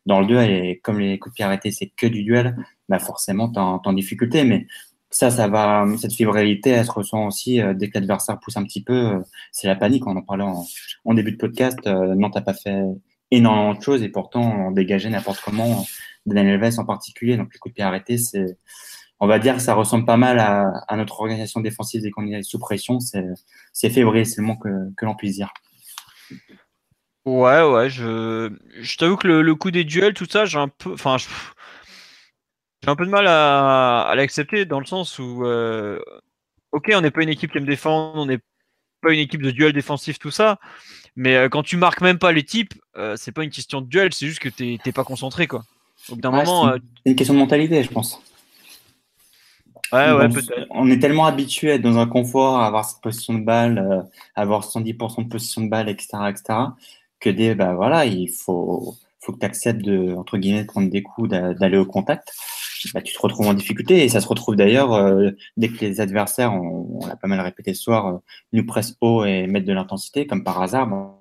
dans le duel. Et comme les coups de pied arrêtés, c'est que du duel, bah forcément, tu en, en, difficulté. Mais ça, ça va, cette fébrilité, elle se ressent aussi euh, dès que l'adversaire pousse un petit peu. Euh, c'est la panique. On en parlait en, début de podcast. Euh, non, t'as pas fait énormément de choses et pourtant on dégageait n'importe comment Daniel Alves en particulier. Donc les coups de pied arrêtés, c'est, on va dire que ça ressemble pas mal à, notre organisation défensive dès qu'on est sous pression. C'est, c'est fébrile, c'est le mot que, l'on puisse dire. Ouais, ouais, je, je t'avoue que le, le, coup des duels, tout ça, j'ai un peu, enfin, j'ai un peu de mal à, à l'accepter dans le sens où, euh, ok, on n'est pas une équipe qui aime défendre, on n'est pas une équipe de duel défensif, tout ça. Mais euh, quand tu marques même pas les types, euh, c'est pas une question de duel, c'est juste que t'es pas concentré, quoi. Au bout d'un Ouais, moment, c'est une- c'est une question de mentalité, je pense. euh, ouais, ouais, on, peut-être. on est tellement habitué à être dans un confort, à avoir cette position de balle, euh, à avoir 110% de position de balle, etc., etc., que dès, bah voilà, il faut, faut que tu acceptes de, entre guillemets, de prendre des coups, d'a- d'aller au contact. Bah, tu te retrouves en difficulté et ça se retrouve d'ailleurs euh, dès que les adversaires, on, on l'a pas mal répété ce soir, euh, nous pressent haut et mettent de l'intensité, comme par hasard, bah,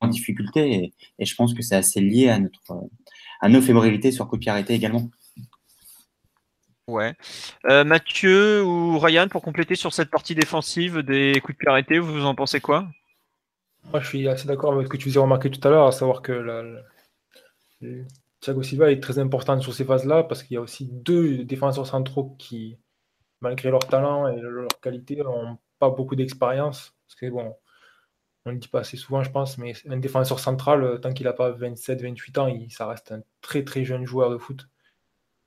en difficulté. Et, et je pense que c'est assez lié à notre, euh, à nos fébrilités sur coup de pied arrêté également. Ouais. Euh, Mathieu ou Ryan, pour compléter sur cette partie défensive des coups de pied arrêtés, vous en pensez quoi? Moi, je suis assez d'accord avec ce que tu faisais remarquer tout à l'heure, à savoir que la- Thiago Silva est très important sur ces phases-là parce qu'il y a aussi deux défenseurs centraux qui, malgré leur talent et leur qualité, n'ont pas beaucoup d'expérience. Parce que bon, on ne le dit pas assez souvent, je pense, mais un défenseur central, euh, tant qu'il n'a pas 27-28 ans, ça reste un très très jeune joueur de foot.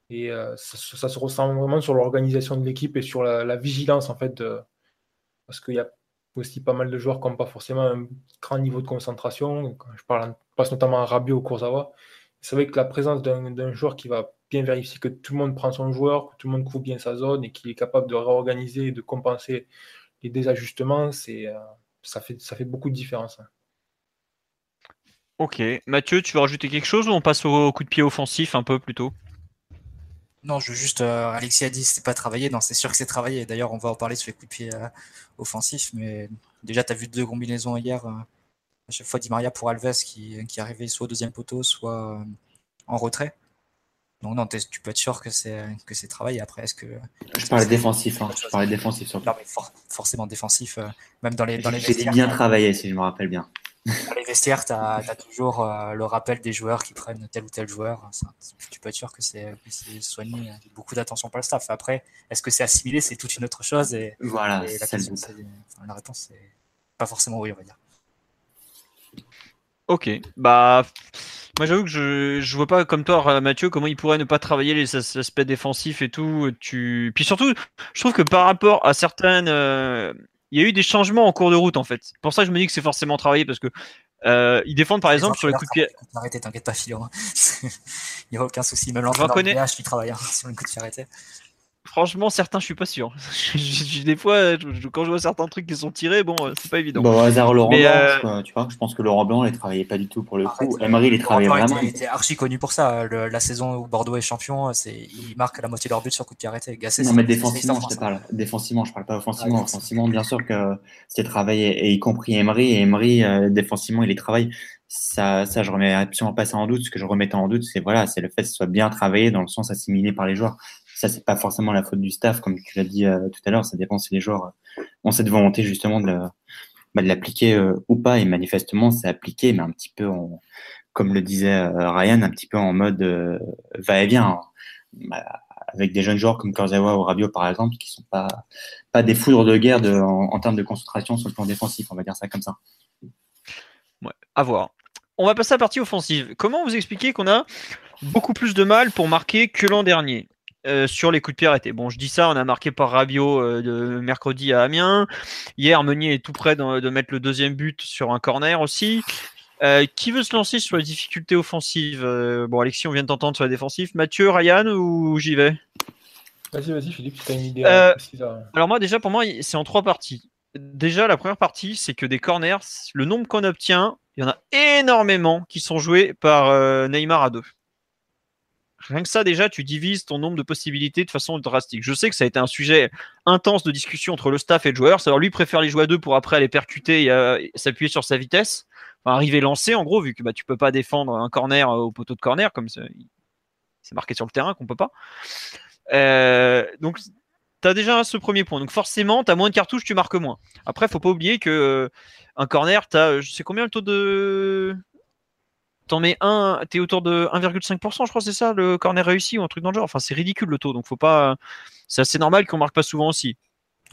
Et euh, ça, se- ressent vraiment sur l'organisation de l'équipe et sur la, la vigilance, en fait, parce qu'il y a aussi pas mal de joueurs qui n'ont pas forcément un grand niveau de concentration. Je parle, notamment à Rabiot ou Kurzawa. C'est vrai que la présence d'un joueur qui va bien vérifier que tout le monde prend son joueur, que tout le monde couvre bien sa zone et qui est capable de réorganiser et de compenser les désajustements, c'est, euh, ça, fait, ça fait beaucoup de différence. hein. Ok. Mathieu, tu veux rajouter quelque chose ou on passe au coup de pied offensif un peu plutôt Non, je veux juste, euh, Alexis a dit c'est pas travaillé. Non, c'est sûr que c'est travaillé. D'ailleurs, on va en parler sur les coups de pied euh, offensifs. Mais déjà, tu as vu deux combinaisons hier. Chaque fois, Di Maria pour Alves qui, qui arrivait soit au deuxième poteau, soit euh, en retrait. Donc, non, tu peux être sûr que c'est que c'est travaillé. Après, est-ce que. Je parlais défensif, hein. je parlais défensif surtout. Non, mais for- forcément défensif. euh, même dans les, dans les vestiaires. bien travaillé, si je me rappelle bien. Dans les vestiaires, tu as, toujours euh, le rappel des joueurs qui prennent tel ou tel joueur. Ça, tu peux être sûr que c'est soigné avec beaucoup d'attention par le staff. Après, est-ce que c'est assimilé? C'est toute une autre chose. Et, Voilà, et la, question, enfin, la réponse, c'est pas forcément oui, on va dire. Ok. Bah, moi j'avoue que je, je vois pas comme toi, Mathieu, comment il pourrait ne pas travailler les as- aspects défensifs et tout. Tu... Puis surtout, je trouve que par rapport à certaines. euh, Il y a eu des changements en cours de route en fait. Pour ça, je me dis que c'est forcément travaillé parce que euh, ils défendent par exemple sur les coups de pied. Arrêtez, t'inquiète pas, Philo. Il n'y a aucun souci. Même l'entraîneur BH qui travaille hein, sur les coups de pied arrêtés. Franchement, certains, je suis pas sûr. Des fois, je- je- quand je vois certains trucs qui sont tirés, bon, euh, c'est pas évident. Bon, au hasard, Laurent Mais, Blanc, euh, tu vois, je pense que Laurent Blanc, il travaillait pas du tout pour le Arrête. coup. Emery, il travaillait Blanc vraiment. était, était archi connu pour ça. Le- la saison où Bordeaux est champion, c'est il marque la moitié de leur but sur coup de pied arrêté. Gasset, Non, c'est- mais défensivement, je te hein. parle. Défensivement, je parle pas offensivement. Ah, offensivement, bien sûr que c'était travaillé, et y compris Emery. Et Emery, euh, défensivement, il y travaille. Ça, ça, je remets absolument pas ça en doute. Ce que je remettais en doute, c'est voilà, c'est le fait que ce soit bien travaillé dans le sens assimilé par les joueurs. Ça, c'est pas forcément la faute du staff, comme tu l'as dit euh, tout à l'heure. Ça dépend si les joueurs euh, ont cette volonté justement de, bah, l'appliquer euh, ou pas. Et manifestement, c'est appliqué, mais un petit peu comme le disait Ryan, un petit peu en mode va-et-vient. hein. Bah, avec des jeunes joueurs comme Kurzawa ou Rabiot par exemple, qui sont pas des foudres de guerre en, en termes de concentration sur le plan défensif, on va dire ça comme ça. Ouais, à voir. On va passer à la partie offensive. Comment vous expliquez qu'on a beaucoup plus de mal pour marquer que l'an dernier? Euh, sur les coups de pied arrêtés Bon, je dis ça, on a marqué par Rabiot euh, de mercredi à Amiens. Hier, Meunier est tout près de, de mettre le deuxième but sur un corner aussi. Euh, qui veut se lancer sur les difficultés offensives? Bon, Alexis, on vient de t'entendre sur la défensive. Mathieu, Ryan ou j'y vais? Vas-y, vas-y, Philippe, si tu as une idée Alors moi déjà pour moi c'est en trois parties. Déjà la première partie c'est que des corners, le nombre qu'on obtient, il y en a énormément qui sont joués par Neymar à deux. Rien que ça déjà tu divises ton nombre de possibilités de façon drastique. Je sais que ça a été un sujet intense de discussion entre le staff et le joueur. Savoir lui préfère les jouer à deux pour après aller percuter et, euh, et s'appuyer sur sa vitesse, enfin, arriver lancé en gros vu que bah, tu peux pas défendre un corner euh, au poteau de corner comme c'est marqué sur le terrain qu'on peut pas. Euh, donc tu as déjà ce premier point. Donc forcément, tu as moins de cartouches, tu marques moins. Après, faut pas oublier que un corner, tu as, je sais combien le taux de. T'en mets un, t'es autour de 1,5%, je crois, c'est ça, le corner réussi ou un truc dans le genre. Enfin, c'est ridicule le taux, donc faut pas. C'est assez normal qu'on marque pas souvent aussi.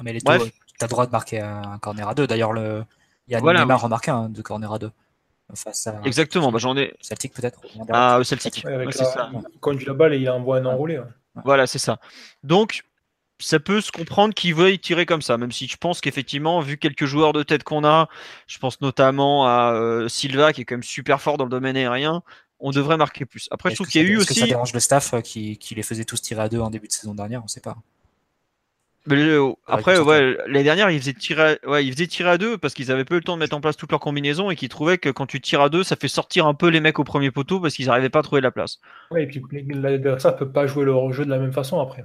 Mais les taux, tu as le droit de marquer un corner à deux. D'ailleurs, le... il y a Voilà, Neymar remarqué un de corner à deux. Face à Exactement, bah, j'en ai. Celtic peut-être. Ah, au Celtic. Ouais, avec Ouais, la- ça. Il conduit la balle et il envoie un enroulé. ouais. Voilà, c'est ça. Donc, ça peut se comprendre qu'il veuille tirer comme ça, même si je pense qu'effectivement, vu quelques joueurs de tête qu'on a, je pense notamment à euh, Silva qui est quand même super fort dans le domaine aérien, on devrait marquer plus. Après, je trouve qu'il y a eu aussi. Que ça dérange le staff euh, qui, qui, les faisait tous tirer à deux en début de saison dernière, on ne sait pas. Euh, après, ouais, l'année dernière, ils faisaient, tirer à, ouais, ils faisaient tirer à deux parce qu'ils avaient peu le temps de mettre en place toutes leurs combinaisons et qu'ils trouvaient que quand tu tires à deux, ça fait sortir un peu les mecs au premier poteau parce qu'ils n'arrivaient pas à trouver la place. Ouais, et puis l'adversaire ne peut pas jouer leur jeu de la même façon après.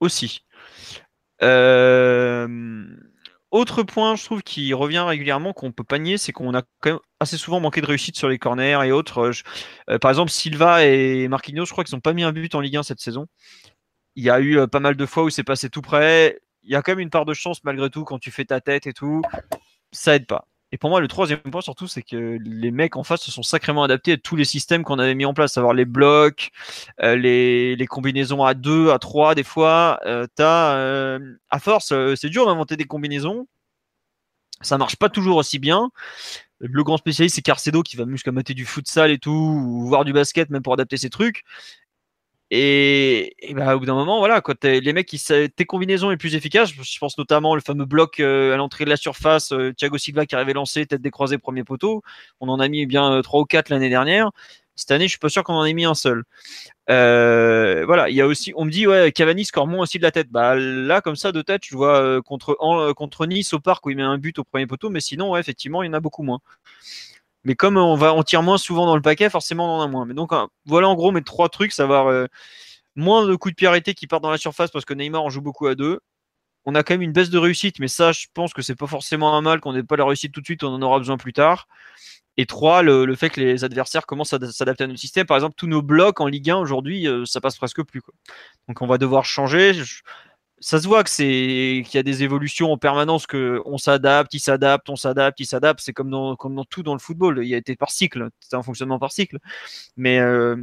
Aussi. Euh, autre point, je trouve, qui revient régulièrement, qu'on peut pas nier, c'est qu'on a quand même assez souvent manqué de réussite sur les corners et autres. Euh, par exemple, Silva et Marquinhos, je crois qu'ils n'ont pas mis un but en Ligue 1 cette saison. Il y a eu euh, pas mal de fois où c'est passé tout près. Il y a quand même une part de chance malgré tout quand tu fais ta tête et tout. Ça aide pas. Et pour moi, le troisième point surtout, c'est que les mecs en face se sont sacrément adaptés à tous les systèmes qu'on avait mis en place, à savoir les blocs, euh, les, combinaisons à 2, à 3 des fois. Euh, as, à force, c'est dur d'inventer des combinaisons. Ça marche pas toujours aussi bien. Le grand spécialiste, c'est Carcedo qui va jusqu'à mater du futsal et tout, ou voir du basket même pour adapter ses trucs. Et, bah, au bout d'un moment, voilà, quand les mecs, qui, tes combinaisons les plus efficaces, je pense notamment le fameux bloc euh, à l'entrée de la surface, euh, Thiago Silva qui arrivait lancé, tête décroisée, premier poteau. On en a mis bien 3 euh, ou 4 l'année dernière. Cette année, je suis pas sûr qu'on en ait mis un seul. voilà, il y a aussi, on me dit, ouais, Cavani score moins aussi de la tête. Bah là, comme ça, de tête, je vois contre, contre Nice au parc où il met un but au premier poteau, mais sinon, effectivement, il y en a beaucoup moins. Mais comme on, va, tire moins souvent dans le paquet, forcément on en a moins. Mais donc voilà en gros mes trois trucs, savoir euh, moins de coups de pied arrêtés qui partent dans la surface parce que Neymar en joue beaucoup à deux. On a quand même une baisse de réussite, mais ça, je pense que c'est pas forcément un mal qu'on n'ait pas la réussite tout de suite, on en aura besoin plus tard. Et trois, le, fait que les adversaires commencent à s'adapter à notre système. Par exemple, tous nos blocs en Ligue 1 aujourd'hui, euh, ça passe presque plus. Donc on va devoir changer ça se voit que c'est qu'il y a des évolutions en permanence, que on s'adapte, il s'adapte, on s'adapte, il s'adapte. C'est comme dans tout dans le football. Il y a été par cycle, c'est un fonctionnement par cycle. Mais euh,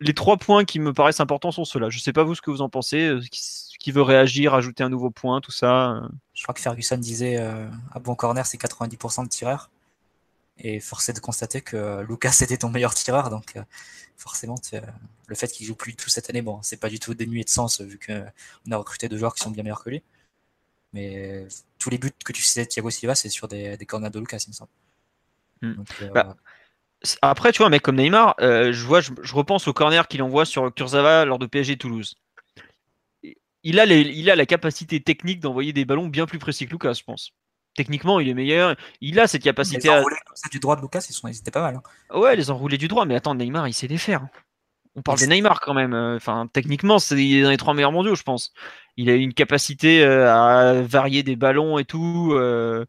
les trois points qui me paraissent importants sont ceux-là. Je sais pas vous ce que vous en pensez. Euh, qui, veut réagir, ajouter un nouveau point, tout ça. Euh. Je crois que Ferguson disait à bon corner c'est 90% de tireurs. Et forcé de constater que Lucas était ton meilleur tireur, donc forcément, le fait qu'il joue plus du tout cette année, bon, c'est pas du tout dénué de sens vu qu'on a recruté deux joueurs qui sont bien meilleurs que lui. Mais tous les buts que tu sais Thiago Silva, c'est sur des, des corners de Lucas, il me semble. Hmm. Euh, bah, après, tu vois, un mec comme Neymar, euh, je, vois, je, repense au corner qu'il envoie sur Kurzawa lors de PSG Toulouse. Il a, il a la capacité technique d'envoyer des ballons bien plus précis que Lucas, je pense. Techniquement, il est meilleur. Il a cette capacité les à. du droit de Lucas, ils, sont... étaient pas mal. Hein. Ouais, les enroulés du droit. Mais attends, Neymar, il sait les faire. On parle de Neymar quand même. Enfin, techniquement, c'est dans les trois meilleurs mondiaux, je pense. Il a une capacité euh, à varier des ballons et tout, euh,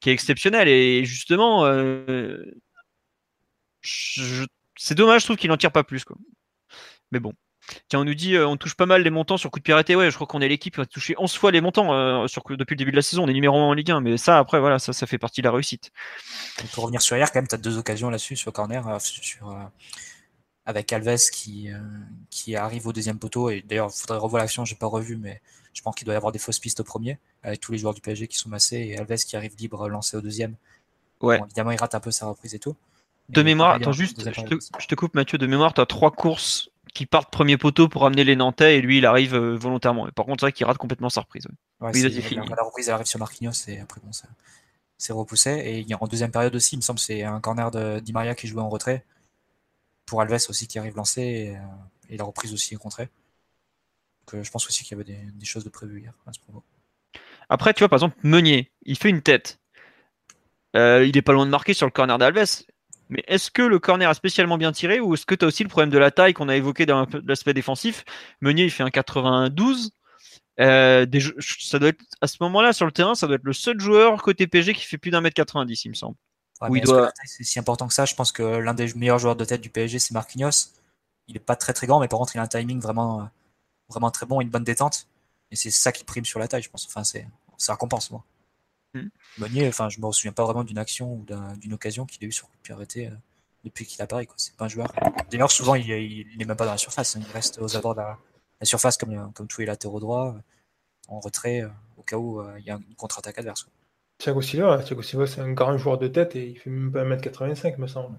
qui est exceptionnelle. Et justement, euh, c'est dommage, je trouve qu'il n'en tire pas plus. Quoi. Mais bon. Tiens, on nous dit, euh, on touche pas mal les montants sur coup de pied Ouais, je crois qu'on est l'équipe qui a touché 11 fois les montants euh, sur, depuis le début de la saison. On est numéro 1 en Ligue 1, mais ça, après, voilà, ça, ça fait partie de la réussite. pour revenir sur hier, quand même, tu as deux occasions là-dessus, sur corner, euh, sur, avec Alves qui, qui arrive au deuxième poteau. Et d'ailleurs, il faudrait revoir l'action, j'ai pas revu, mais je pense qu'il doit y avoir des fausses pistes au premier, avec tous les joueurs du PSG qui sont massés, et Alves qui arrive libre lancé au deuxième. Ouais. évidemment, il rate un peu sa reprise et tout. De mémoire, attends juste, je te, je te, coupe Mathieu, de mémoire, tu as trois courses qui partent premier poteau pour amener les Nantais et lui il arrive euh, volontairement. par contre, c'est vrai qu'il rate complètement sa reprise. la, reprise elle arrive sur Marquinhos et après bon, ça c'est repoussé. Et en deuxième période aussi, il me semble, c'est un corner de Di Maria qui jouait en retrait pour Alves aussi qui arrive lancé et, euh, la reprise aussi est contrée. Donc, euh, je pense aussi qu'il y avait des, choses de prévues hier à ce propos. Après, tu vois, par exemple, Meunier, il fait une tête. il est pas loin de marquer sur le corner d'Alves. Mais est-ce que le corner a spécialement bien tiré ou est-ce que tu as aussi le problème de la taille qu'on a évoqué dans l'aspect défensif? Meunier, il fait un 92. Euh, ça doit être, à ce moment-là, sur le terrain, ça doit être le seul joueur côté PG qui fait plus d'un mètre 90, il me semble. oui, doit... C'est si important que ça? Je pense que l'un des meilleurs joueurs de tête du PSG, c'est Marquinhos. Il est pas très très grand, mais par contre, il a un timing vraiment, vraiment très bon, une bonne détente. Et c'est ça qui prime sur la taille, je pense. Enfin, c'est, ça récompense, moi. Hmm. Meunier, enfin, je me souviens pas vraiment d'une action ou d'une occasion qu'il a eu sur coup de arrêté euh, depuis qu'il apparaît. Quoi. C'est pas un joueur. D'ailleurs, souvent, il, il, est même pas dans la surface. Hein. Il reste aux abords de la, surface comme, comme tous les latéraux droits, euh, en retrait, euh, au cas où il y a une contre-attaque adverse. Quoi. Thiago Silva, Thiago Silva, c'est un grand joueur de tête et il fait même pas 1m85, me semble.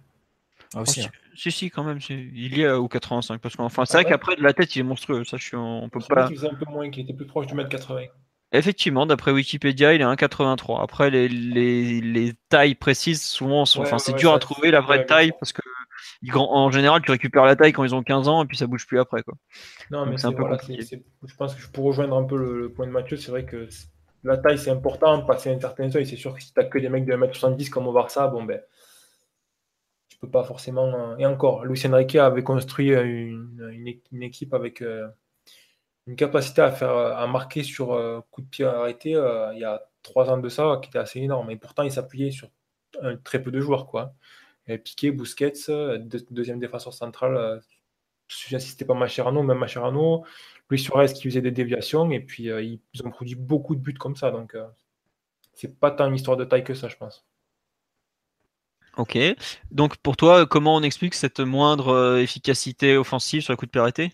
Ah, aussi, hein. si, si, quand même. Il y a au 85. Parce qu'enfin, c'est ah vrai qu'après, de la tête, il est monstrueux. Ça, je on peut pas. Il faisait un peu moins, qu'il était plus proche du mètre 80. Effectivement, d'après Wikipédia, il est 1,83. Après, les, les, les, tailles précises, souvent, sont... enfin, c'est dur à trouver la vraie taille parce que en général, tu récupères la taille quand ils ont 15 ans et puis ça bouge plus après. Quoi. Non, mais c'est un peu voilà, Je pense que je pourrais rejoindre un peu le, point de Mathieu. C'est vrai que la taille, c'est important. Passer un certain seuil, c'est sûr que si tu n'as que des mecs de 1m70 comme au Barça, bon, ben, tu peux pas forcément. Et encore, Luis Enrique avait construit une, équipe avec. Euh, une capacité à faire à marquer sur euh, coup de pied arrêté euh, il y a trois ans de ça qui était assez énorme. Et pourtant, il s'appuyait sur très peu de joueurs. Quoi. Piqué, Busquets, deuxième défenseur central. Euh, si c'était pas Macherano, même Macherano. Luis Suarez qui faisait des déviations. Et puis, ils ont produit beaucoup de buts comme ça. Donc, c'est pas tant une histoire de taille que ça, je pense. Ok. Donc, pour toi, comment on explique cette moindre efficacité offensive sur le coup de pied arrêté?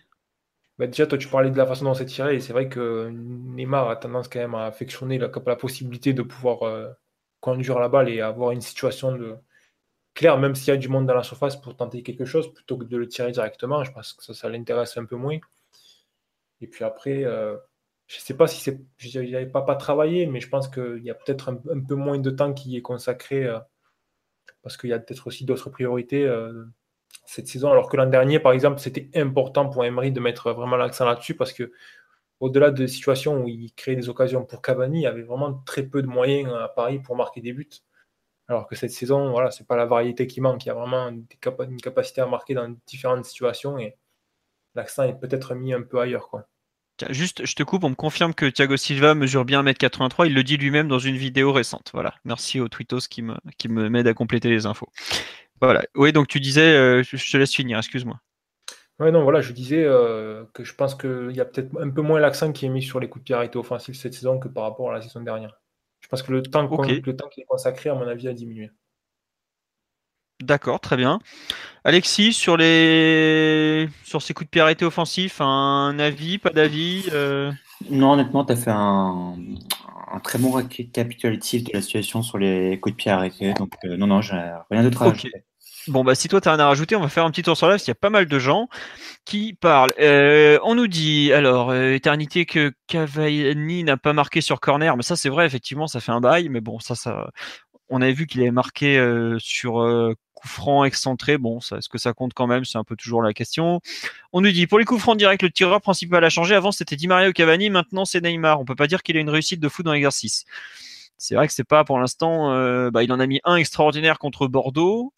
Bah, déjà, toi, tu parlais de la façon dont c'est tiré, et c'est vrai que Neymar a tendance quand même à affectionner la, possibilité de pouvoir euh, conduire la balle et avoir une situation de claire, même s'il y a du monde dans la surface pour tenter quelque chose, plutôt que de le tirer directement. Je pense que ça, ça l'intéresse un peu moins. Et puis après, euh, je ne sais pas si c'est. Je n'avais pas, pas travaillé, mais je pense qu'il y a peut-être un, peu moins de temps qui est consacré, euh, parce qu'il y a peut-être aussi d'autres priorités cette saison, alors que l'an dernier, par exemple, c'était important pour Emery de mettre vraiment l'accent là-dessus parce que au-delà de situations où il créait des occasions pour Cavani, il y avait vraiment très peu de moyens à Paris pour marquer des buts. Alors que cette saison, voilà, c'est pas la variété qui manque, il y a vraiment une capacité à marquer dans différentes situations et l'accent est peut-être mis un peu ailleurs. Juste, je te coupe, on me confirme que Thiago Silva mesure bien 1m83, il le dit lui-même dans une vidéo récente. Voilà, merci aux tweetos qui me, qui m'aident à compléter les infos. Voilà. Oui, donc tu disais, euh, je te laisse finir, excuse-moi. Oui, non, voilà, je disais euh, que je pense qu'il y a peut-être un peu moins l'accent qui est mis sur les coups de pied arrêtés offensifs cette saison que par rapport à la saison dernière. Je pense que le temps, le temps qui est consacré, à mon avis, a diminué. D'accord, très bien. Alexis, sur les sur ces coups de pied arrêtés offensifs, un avis, pas d'avis euh? Non, honnêtement, tu as fait un, très bon récapitulatif de la situation sur les coups de pied arrêtés. Donc, non, non, j'ai rien d'autre à ajouter. Bon, bah, si toi, tu as rien à rajouter, on va faire un petit tour sur live, parce qu'il y a pas mal de gens qui parlent. Euh, on nous dit, alors, euh, éternité que Cavani n'a pas marqué sur corner, mais ça, c'est vrai, effectivement, ça fait un bail, mais bon, ça, ça, on avait vu qu'il avait marqué euh, sur coup franc excentré. Bon, est-ce que ça compte quand même? C'est un peu toujours la question. On nous dit, pour les coups francs directs, le tireur principal a changé. Avant, c'était Di Maria ou Cavani, maintenant, c'est Neymar. On peut pas dire qu'il a une réussite de fou dans l'exercice. C'est vrai que c'est pas pour l'instant. bah, il en a mis un extraordinaire contre Bordeaux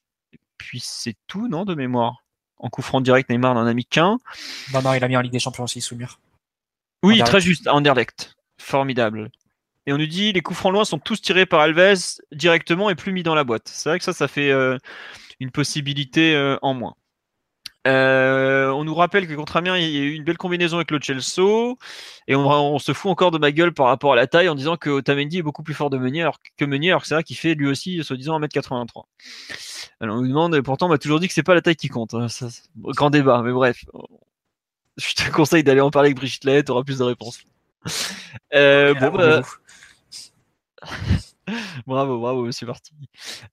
puis c'est tout, non, de mémoire? En coup franc direct, Neymar n'en a mis qu'un. Non, non, il a mis en Ligue des Champions aussi sous mur. Oui, très juste, Anderlecht. Formidable. Et on nous dit les coups francs loin sont tous tirés par Alves directement et plus mis dans la boîte. C'est vrai que ça, ça fait euh, une possibilité euh, en moins. Euh, on nous rappelle que contre Amiens, il y a eu une belle combinaison avec le Chelsea et on, se fout encore de ma gueule par rapport à la taille en disant que Otamendi est beaucoup plus fort de Meunier alors que Meunier, alors que c'est vrai qu'il fait lui aussi, soi-disant, 1m83. Alors on nous demande, pourtant on m'a toujours dit que c'est pas la taille qui compte. Hein. grand débat, mais bref. Je te conseille d'aller en parler avec Brigitte Lay, tu auras plus de réponses. Euh, bon, bah... bravo, bravo, c'est parti.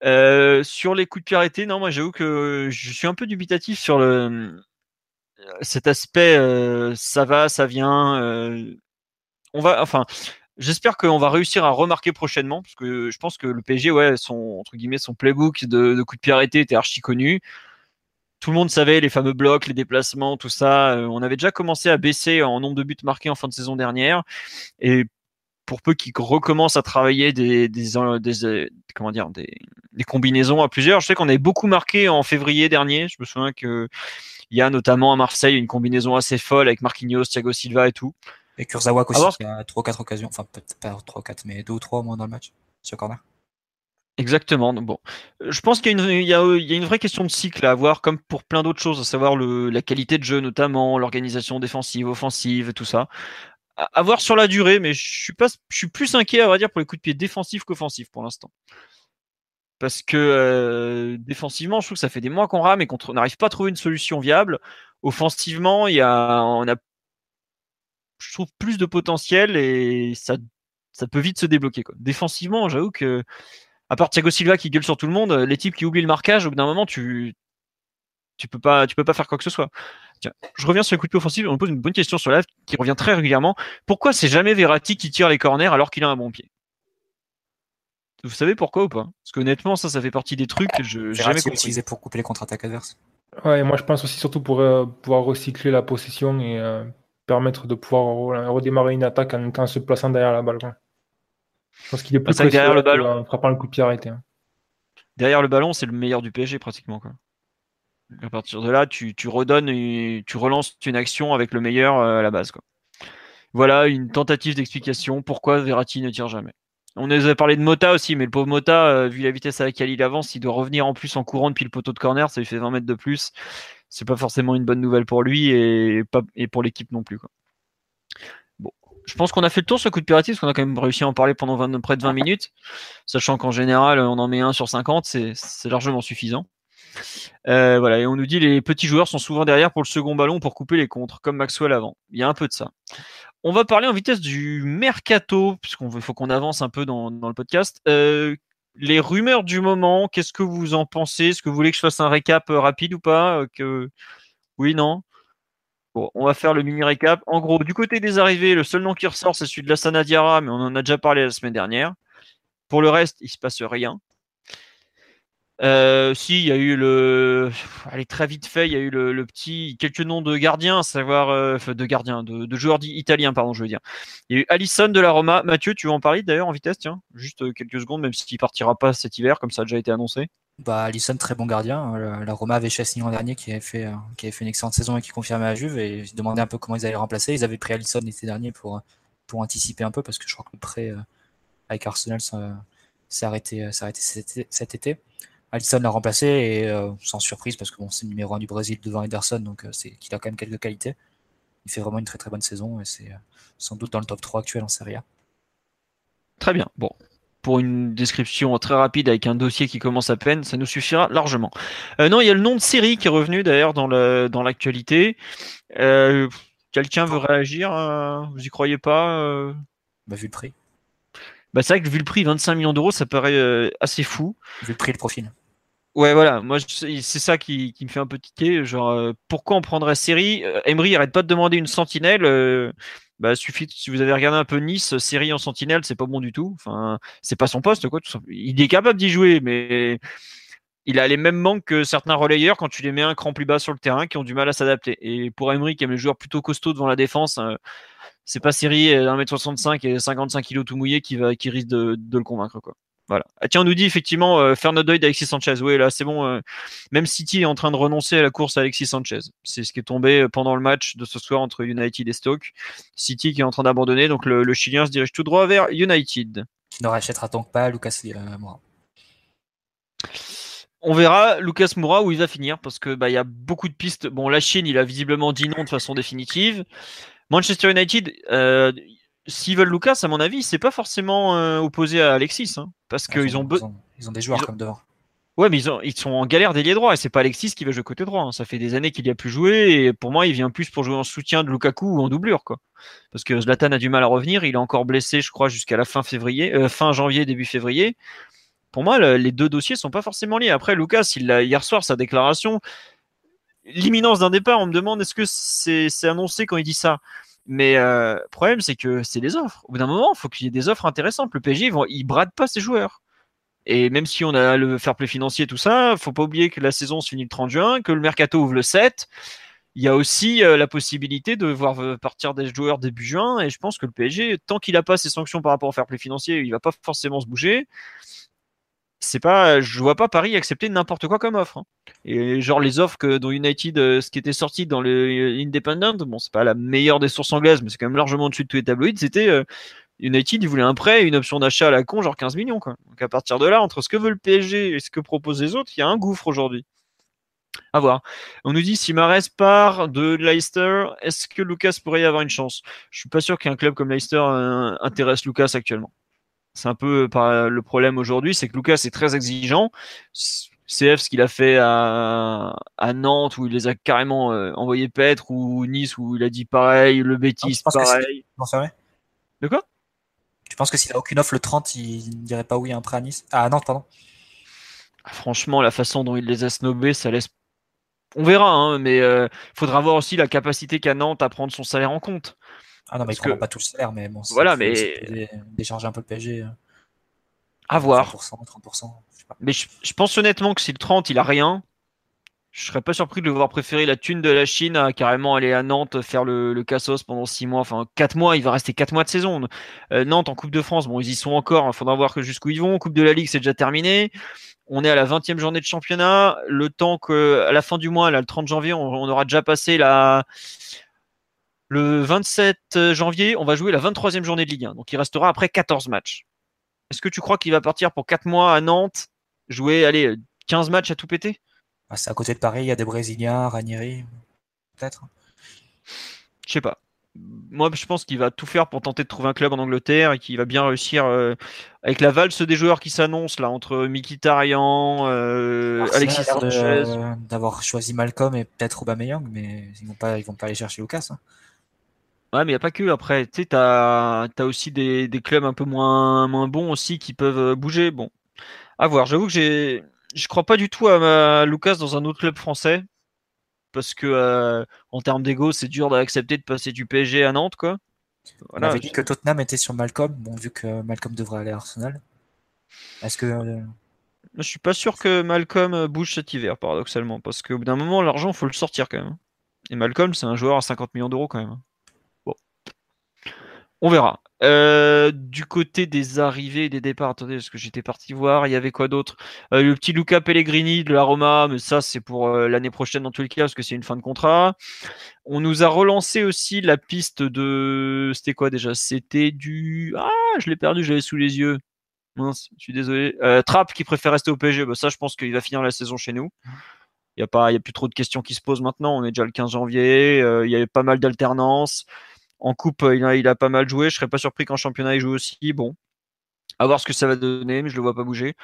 Euh, sur les coups de pied arrêtés, non, moi j'avoue que je suis un peu dubitatif sur le cet aspect. Euh, ça va, ça vient. Euh, on va, enfin, j'espère qu'on va réussir à remarquer prochainement, parce que je pense que le PSG, ouais, son entre guillemets, son playbook de, de coups de pied arrêtés était archi connu. Tout le monde savait les fameux blocs, les déplacements, tout ça. On avait déjà commencé à baisser en nombre de buts marqués en fin de saison dernière. Et pour peu qu'ils recommencent à travailler des, des, euh, comment dire des, combinaisons à plusieurs. Je sais qu'on avait beaucoup marqué en février dernier. Je me souviens que il y a notamment à Marseille une combinaison assez folle avec Marquinhos, Thiago Silva et tout. Et Kurzawa aussi, qui a 3 4 occasions, enfin peut-être pas 3 4, mais 2 ou 3 au moins dans le match, sur corner. Exactement. Bon, je pense qu'il y, y, y, a une vraie question de cycle à avoir, comme pour plein d'autres choses, à savoir le, la qualité de jeu notamment, l'organisation défensive, offensive, tout ça à voir sur la durée, mais je suis pas, je suis plus inquiet à vrai dire pour les coups de pied défensifs qu'offensifs pour l'instant. Parce que euh, défensivement, je trouve que ça fait des mois qu'on rame et qu'on n'arrive pas à trouver une solution viable. Offensivement, il y a, on a, je trouve plus de potentiel et ça, ça peut vite se débloquer. Quoi. Défensivement, j'avoue que, à part Thiago Silva qui gueule sur tout le monde, les types qui oublient le marquage, au bout d'un moment, tu, Tu peux pas, tu peux pas faire quoi que ce soit. Tiens, je reviens sur les coups de pied offensifs. On me pose une bonne question sur live qui revient très régulièrement. Pourquoi c'est jamais Verratti qui tire les corners alors qu'il a un bon pied? Vous savez pourquoi ou pas? Parce qu'honnêtement, ça, ça fait partie des trucs que je j'ai jamais compris. utilisé pour couper les contre-attaques adverses. Ouais, et moi je pense aussi surtout pour euh, pouvoir recycler la possession et euh, permettre de pouvoir re- redémarrer une attaque en, en se plaçant derrière la balle. quoi. Je pense qu'il est plus derrière le que ballon- en frappant le coup de pied arrêté. hein. Derrière le ballon, c'est le meilleur du PSG pratiquement. Quoi. À partir de là, tu, redonnes, tu relances une action avec le meilleur euh, à la base. Voilà une tentative d'explication pourquoi Verratti ne tire jamais. On nous avait parlé de Mota aussi, mais le pauvre Mota, euh, vu la vitesse à laquelle il avance, il doit revenir en plus en courant depuis le poteau de corner, ça lui fait 20 mètres de plus. C'est pas forcément une bonne nouvelle pour lui et, pour l'équipe non plus. Je pense qu'on a fait le tour sur le coup de piratisme, parce qu'on a quand même réussi à en parler pendant 20 près de 20 minutes, sachant qu'en général, on en met un sur 50, c'est c'est largement suffisant. Euh, voilà, et on nous dit les petits joueurs sont souvent derrière pour le second ballon pour couper les contres, comme Maxwell avant. Il y a un peu de ça. On va parler en vitesse du mercato, puisqu'on faut qu'on avance un peu dans, le podcast. Euh, les rumeurs du moment, qu'est-ce que vous en pensez? Est-ce que vous voulez que je fasse un récap euh, rapide ou pas? Oui, non? Bon, on va faire le mini récap. En gros, du côté des arrivées, le seul nom qui ressort, c'est celui de la Sanadiara, mais on en a déjà parlé la semaine dernière. Pour le reste, il se passe rien. Euh, si, il y a eu le. Allez, très vite fait, il y a eu le, petit. Quelques noms de gardiens, savoir. euh, de gardiens, de, joueurs italiens, pardon, je veux dire. Il y a eu Alisson de la Roma. Mathieu, tu veux en parler d'ailleurs en vitesse, tiens Juste euh, quelques secondes, même s'il partira pas cet hiver, comme ça a déjà été annoncé. Bah, Alisson, très bon gardien. La, la Roma avait Chesney l'an dernier qui avait, fait, qui avait fait une excellente saison et qui confirmait à Juve. Et ils se demandaient un peu comment ils allaient remplacer. Ils avaient pris Alisson l'été dernier pour, anticiper un peu parce que je crois que le prêt avec Arsenal s'est arrêté, arrêté cet été. Alisson l'a remplacé et euh, sans surprise parce que bon, c'est le numéro 1 du Brésil devant Ederson, donc euh, c'est qu'il a quand même quelques qualités. Il fait vraiment une très très bonne saison et c'est euh, sans doute dans le top 3 actuel en Serie A. Très bien. Bon. Pour une description très rapide avec un dossier qui commence à peine, ça nous suffira largement. Euh, non, il y a le nom de série qui est revenu d'ailleurs dans dans l'actualité. Euh, Quelqu'un veut réagir euh, Vous y croyez pas Bah, vu le prix, bah, C'est vrai que vu le prix, 25 millions d'euros, ça paraît assez fou. vu le prix et le profil. Ouais, voilà. Moi, c'est ça qui, me fait un peu tiquer. Genre, euh, pourquoi on prendrait série? Euh, Emery arrête pas de demander une sentinelle. euh, bah, suffit si vous avez regardé un peu Nice, série en sentinelle, c'est pas bon du tout. Enfin, c'est pas son poste, quoi. Il est capable d'y jouer, mais il a les mêmes manques que certains relayeurs quand tu les mets un cran plus bas sur le terrain, qui ont du mal à s'adapter. Et pour Emery, qui aime les joueurs plutôt costauds devant la défense, euh, c'est pas série euh, 1m65 et 55 kg tout mouillé qui va, qui risque de le convaincre, quoi. Voilà. Ah, tiens, on nous dit effectivement euh, faire notre deuil d'Alexis Sanchez. Oui, là, c'est bon. euh, même City est en train de renoncer à la course à Alexis Sanchez. C'est ce qui est tombé euh, pendant le match de ce soir entre United et Stoke. City qui est en train d'abandonner, donc le, le Chilien se dirige tout droit vers United. Ne rachètera donc pas Lucas euh, Moura? On verra Lucas Moura où il va finir parce que bah il y a beaucoup de pistes. Bon, la Chine, il a visiblement dit non de façon définitive. Manchester United, s'ils veulent Lucas, à mon avis, c'est pas forcément euh, opposé à Alexis, hein, parce qu'ils ont, be- ils ont, ils ont des joueurs ils ont- comme devant. Ouais, mais ils, ont- ils sont en galère d'ailier droit et c'est pas Alexis qui va jouer côté droit. hein. Ça fait des années qu'il y a plus joué et pour moi, il vient plus pour jouer en soutien de Lukaku ou en doublure, quoi. Parce que Zlatan a du mal à revenir. Il est encore blessé, je crois, jusqu'à la fin février, euh, fin janvier, début février. Pour moi, le- les deux dossiers sont pas forcément liés. Après, Lucas, il a, hier soir, sa déclaration, l'imminence d'un départ, on me demande est-ce que c'est c'est annoncé quand il dit ça? Mais euh, problème, c'est que c'est des offres. Au bout d'un moment, il faut qu'il y ait des offres intéressantes. Le PSG, ils, vont, ils pas ses joueurs. Et même si on a le fair play financier, tout ça, faut pas oublier que la saison se finit le 30 juin, que le mercato ouvre le 7. Il y a aussi euh, la possibilité de voir euh, partir des joueurs début juin. Et je pense que le PSG, tant qu'il n'a pas ses sanctions par rapport au fair play financier, il va pas forcément se bouger. C'est pas, je vois pas Paris accepter n'importe quoi comme offre. hein. Et genre les offres que dont United, euh, ce qui était sorti dans le euh, Independent, bon c'est pas la meilleure des sources anglaises, mais c'est quand même largement au-dessus de tous les tabloïds. C'était euh, United, ils voulaient un prêt, une option d'achat à la con, genre 15 millions. Quoi. Donc à partir de là, entre ce que veut le PSG et ce que proposent les autres, il y a un gouffre aujourd'hui. À voir. On nous dit si Mares part de Leicester, est-ce que Lucas pourrait y avoir une chance? Je suis pas sûr qu'un club comme Leicester euh, intéresse Lucas actuellement. C'est un peu par le problème aujourd'hui, c'est que Lucas est très exigeant. CF, ce qu'il a fait à, à Nantes, où il les a carrément euh, envoyés paître, ou Nice, où il a dit pareil, le Non, Bétis, pense que pareil. Bon, c'est vrai? De quoi? Tu penses que s'il a aucune offre le 30, il ne dirait pas oui à un prêt à Nice? Ah non, pardon. Ah, Franchement, la façon dont il les a snobés, ça laisse On verra, hein, mais il faudra voir aussi la capacité qu'a Nantes à prendre son salaire en compte. Ah non, mais il ne pas tout le salaire, mais bon. Voilà, mais. Décharger un peu le PSG. À voir. 30%, Mais je, pense honnêtement que si le 30 il a rien, je serais pas surpris de le voir préférer la thune de la Chine à carrément aller à Nantes faire le, le cassos pendant 6 mois, enfin 4 mois, il va rester 4 mois de saison. Euh, Nantes en Coupe de France, bon ils y sont encore, il faudra voir jusqu'où ils vont. Coupe de la Ligue c'est déjà terminé. On est à la 20e journée de championnat. Le temps que à la fin du mois, là, le 30 janvier, on, on aura déjà passé la le 27 janvier, on va jouer la 23e journée de Ligue 1. Donc il restera après 14 matchs. Est-ce que tu crois qu'il va partir pour 4 mois à Nantes, jouer allez, 15 matchs à tout péter? Ah, C'est à côté de Paris, il y a des Brésiliens, Ranieri, peut-être? Je sais pas. Moi, je pense qu'il va tout faire pour tenter de trouver un club en Angleterre et qu'il va bien réussir euh, avec la valse des joueurs qui s'annoncent là entre Mkhitaryan, euh, Alexis Sanchez. D'avoir choisi Malcolm et peut-être Aubameyang, mais ils vont pas, ils vont pas aller chercher Lucas. Hein. Ouais, mais il n'y a pas que. Après, tu sais, tu as, aussi des, clubs un peu moins, moins bons aussi qui peuvent euh, bouger. Bon, à voir. J'avoue que j'ai, je crois pas du tout à, Lucas dans un autre club français. Parce que euh, en termes d'ego, c'est dur d'accepter de passer du PSG à Nantes, quoi. On avait dit que Tottenham était sur Malcolm. Bon, vu que Malcolm devrait aller à Arsenal. Est-ce que. Euh, je suis pas sûr que Malcolm bouge cet hiver, paradoxalement. Parce qu'au bout d'un moment, l'argent, faut le sortir quand même. Et Malcolm, c'est un joueur à 50 millions d'euros quand même. On verra. Euh, du côté des arrivées et des départs, attendez, parce que j'étais parti voir, il y avait quoi d'autre? Euh, Le petit Luca Pellegrini de la Roma, mais ça c'est pour euh, l'année prochaine dans tous les cas, parce que c'est une fin de contrat. On nous a relancé aussi la piste de... C'était quoi déjà? C'était du... Ah, je l'ai perdu, j'avais sous les yeux. Mince, je suis désolé. Trapp qui préfère rester au PSG, bah, ça je pense qu'il va finir la saison chez nous. Il n'y a, pas, y a plus trop de questions qui se posent maintenant, on est déjà le 15 janvier, il y a pas mal d'alternance. En coupe, euh, il a, pas mal joué. Je serais pas surpris qu'en championnat, il joue aussi. Bon, à voir ce que ça va donner, mais je le vois pas bouger.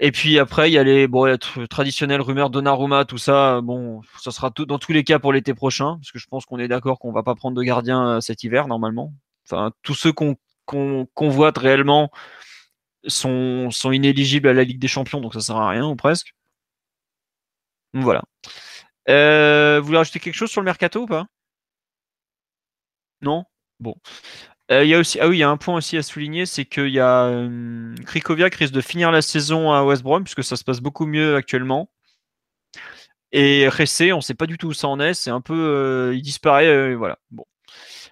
Et puis après, il y a les bon, traditionnelles rumeurs Donnarumma, tout ça. Bon, ça sera dans tous les cas pour l'été prochain, parce que je pense qu'on est d'accord qu'on va pas prendre de gardien euh, cet hiver normalement. Enfin, tous ceux qu'on voit réellement sont, inéligibles à la Ligue des Champions, donc ça sert à rien ou presque. voilà. Euh, vous voulez rajouter quelque chose sur le mercato ou pas? Non? Bon. Euh, y a aussi, ah oui, il y a un point aussi à souligner, c'est qu'il y a euh, Krikoviak risque de finir la saison à West Brom, puisque ça se passe beaucoup mieux actuellement. Et Ressé, on ne sait pas du tout où ça en est, c'est un peu, euh, il disparaît, voilà. Bon.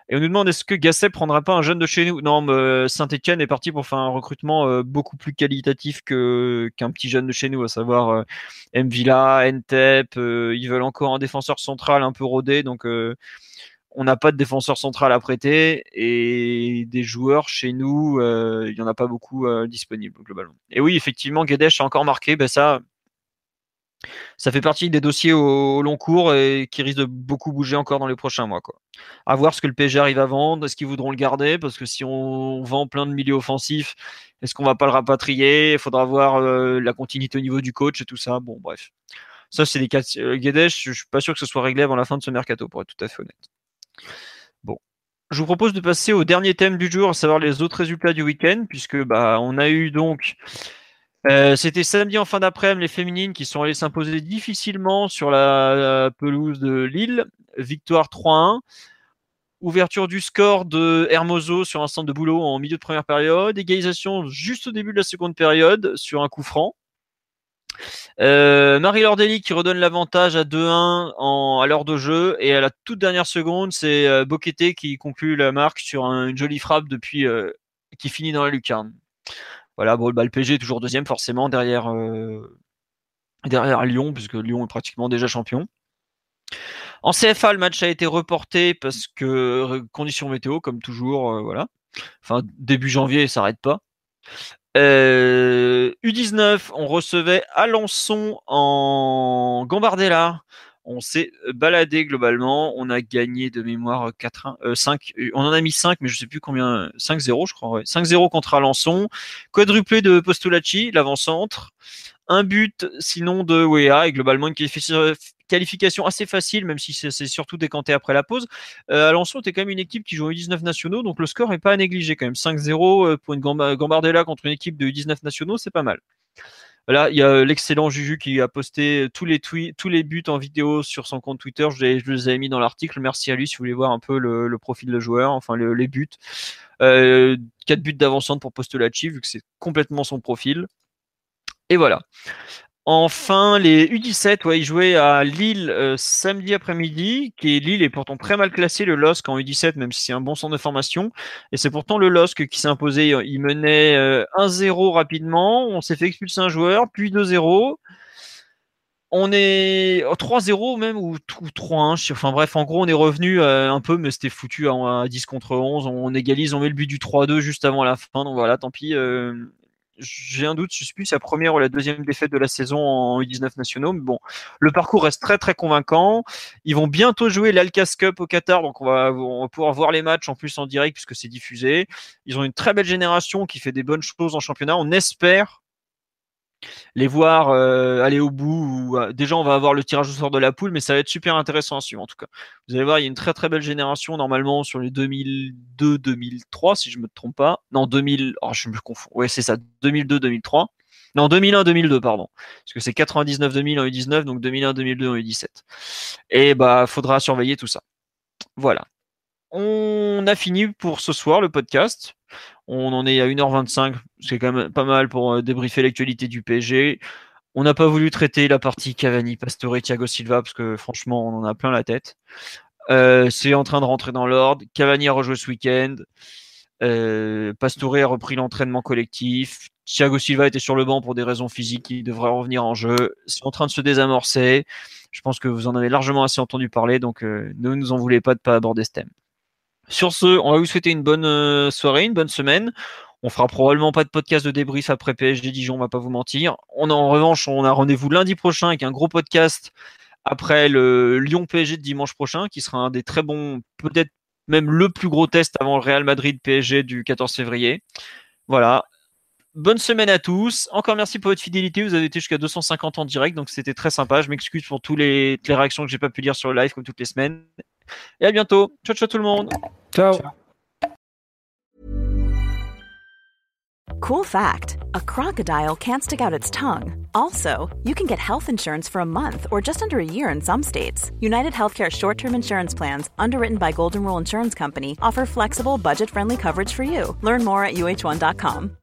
Et on nous demande est-ce que Gasset prendra pas un jeune de chez nous? Non, Saint-Etienne est parti pour faire un recrutement beaucoup plus qualitatif qu'un petit jeune de chez nous, à savoir Mvila, Ntep. ils veulent encore un défenseur central un peu rodé, donc on n'a pas de défenseur central à prêter et des joueurs chez nous, euh, il n'y en a pas beaucoup euh, disponibles globalement. Et oui, effectivement, Guedes a encore marqué, ben ça, ça fait partie des dossiers au, long cours et qui risquent de beaucoup bouger encore dans les prochains mois. Quoi. À voir ce que le PSG arrive à vendre, est-ce qu'ils voudront le garder? Parce que si on vend plein de milieux offensifs, est-ce qu'on va pas le rapatrier? Il faudra voir euh, la continuité au niveau du coach et tout ça. Bon, bref. Ça, c'est des cas. Guedes, je suis pas sûr que ce soit réglé avant la fin de ce mercato, pour être tout à fait honnête. Bon. Je vous propose de passer au dernier thème du jour, à savoir les autres résultats du week-end, puisque bah, on a eu donc. Euh, c'était samedi en fin d'après-midi les féminines qui sont allées s'imposer difficilement sur la, pelouse de Lille. Victoire 3-1. Ouverture du score de Hermoso sur un centre de boulot en milieu de première période. Égalisation juste au début de la seconde période sur un coup franc. Euh, Marie Lordelli qui redonne l'avantage à 2-1 à l'heure de jeu et à la toute dernière seconde, c'est euh, qui conclut la marque sur une jolie frappe depuis euh, qui finit dans la lucarne. Voilà, bah, le PG est toujours deuxième forcément derrière euh, derrière Lyon puisque Lyon est pratiquement déjà champion. En CFA, le match a été reporté parce que conditions météo comme toujours, voilà. Enfin début janvier, ça s'arrête pas. U19, euh, on recevait Alençon en Gambardella. On s'est baladé globalement. On a gagné de mémoire 4 5. Euh, on en a mis 5, mais je sais plus combien. 5-0, je crois. 5-0 contre Alençon. Quadruplé de Postulacci, l'avant-centre. Un but, sinon, de Wea. Et globalement, une qualification assez facile, même si c'est surtout décanté après la pause. Euh, Alençon était quand même une équipe qui jouait 19 nationaux, donc le score n'est pas à négliger quand même. 5-0 euh, pour une Gambardella contre une équipe de 19 nationaux, c'est pas mal. Voilà, il y a l'excellent Juju qui a posté tous les tweets, tous les buts en vidéo sur son compte Twitter. Je les, avais mis dans l'article. Merci à lui si vous voulez voir un peu le, profil de joueur, enfin le, les buts. Euh, 4 buts d'avancante pour Postolacci, vu que c'est complètement son profil. Et voilà. Enfin, les U17, ouais, ils jouaient à Lille euh, samedi après-midi, qui est Lille est pourtant très mal classé, le LOSC en U17, même si c'est un bon centre de formation. Et c'est pourtant le LOSC qui s'est imposé. Il menait euh, 1-0 rapidement, on s'est fait expulser un joueur, puis 2-0. On est 3-0 même, ou, ou 3-1. Enfin bref, en gros, on est revenu euh, un peu, mais c'était foutu à, à, 10 contre 11. On égalise, on met le but du 3-2 juste avant la fin. Donc voilà, tant pis. J'ai un doute, je sais plus si la première ou la deuxième défaite de la saison en U19 nationaux. Mais bon, le parcours reste très très convaincant. Ils vont bientôt jouer l'Alcas Cup au Qatar, donc on va, on va pouvoir voir les matchs en plus en direct puisque c'est diffusé. Ils ont une très belle génération qui fait des bonnes choses en championnat. On espère les voir euh, aller au bout. Ou, euh, déjà, on va avoir le tirage au sort de la poule, mais ça va être super intéressant à suivre en tout cas. Vous allez voir, il y a une très très belle génération normalement sur les 2002-2003, si je me trompe pas. Non, 2000. Oh, je me confonds. Ouais, c'est ça, 2002-2003. Non, 2001-2002, pardon. Parce que c'est 99-2000 en U19, donc 2001-2002 en U17. Et bah, faudra surveiller tout ça. Voilà. On a fini pour ce soir le podcast. On en est à 1h25, c'est quand même pas mal pour euh, débriefer l'actualité du PSG. On n'a pas voulu traiter la partie Cavani, Pastore, Thiago Silva parce que franchement, on en a plein la tête. Euh, c'est en train de rentrer dans l'ordre. Cavani a rejoué ce week-end. Euh, Pastore a repris l'entraînement collectif. Thiago Silva était sur le banc pour des raisons physiques, il devrait revenir en jeu. C'est en train de se désamorcer. Je pense que vous en avez largement assez entendu parler, donc euh, ne nous en voulez pas de pas aborder ce thème. Sur ce, on va vous souhaiter une bonne euh, soirée, une bonne semaine. On fera probablement pas de podcast de débrief après PSG Dijon, on va pas vous mentir. En revanche, on a rendez-vous lundi prochain avec un gros podcast après le Lyon PSG de dimanche prochain, qui sera un des très bons, peut-être même le plus gros test avant le Real Madrid PSG du 14 février. Voilà. Bonne semaine à tous. Encore merci pour votre fidélité. Vous avez été jusqu'à 250 en direct, donc c'était très sympa. Je m'excuse pour toutes les réactions que j'ai pas pu lire sur le live comme toutes les semaines. Et à bientôt. Ciao, ciao tout le monde. Ciao. Ciao. Cool fact a crocodile can't stick out its tongue. Also, you can get health insurance for a month or just under a year in some states. United Healthcare short term insurance plans, underwritten by Golden Rule Insurance Company, offer flexible, budget friendly coverage for you. Learn more at uh1.com.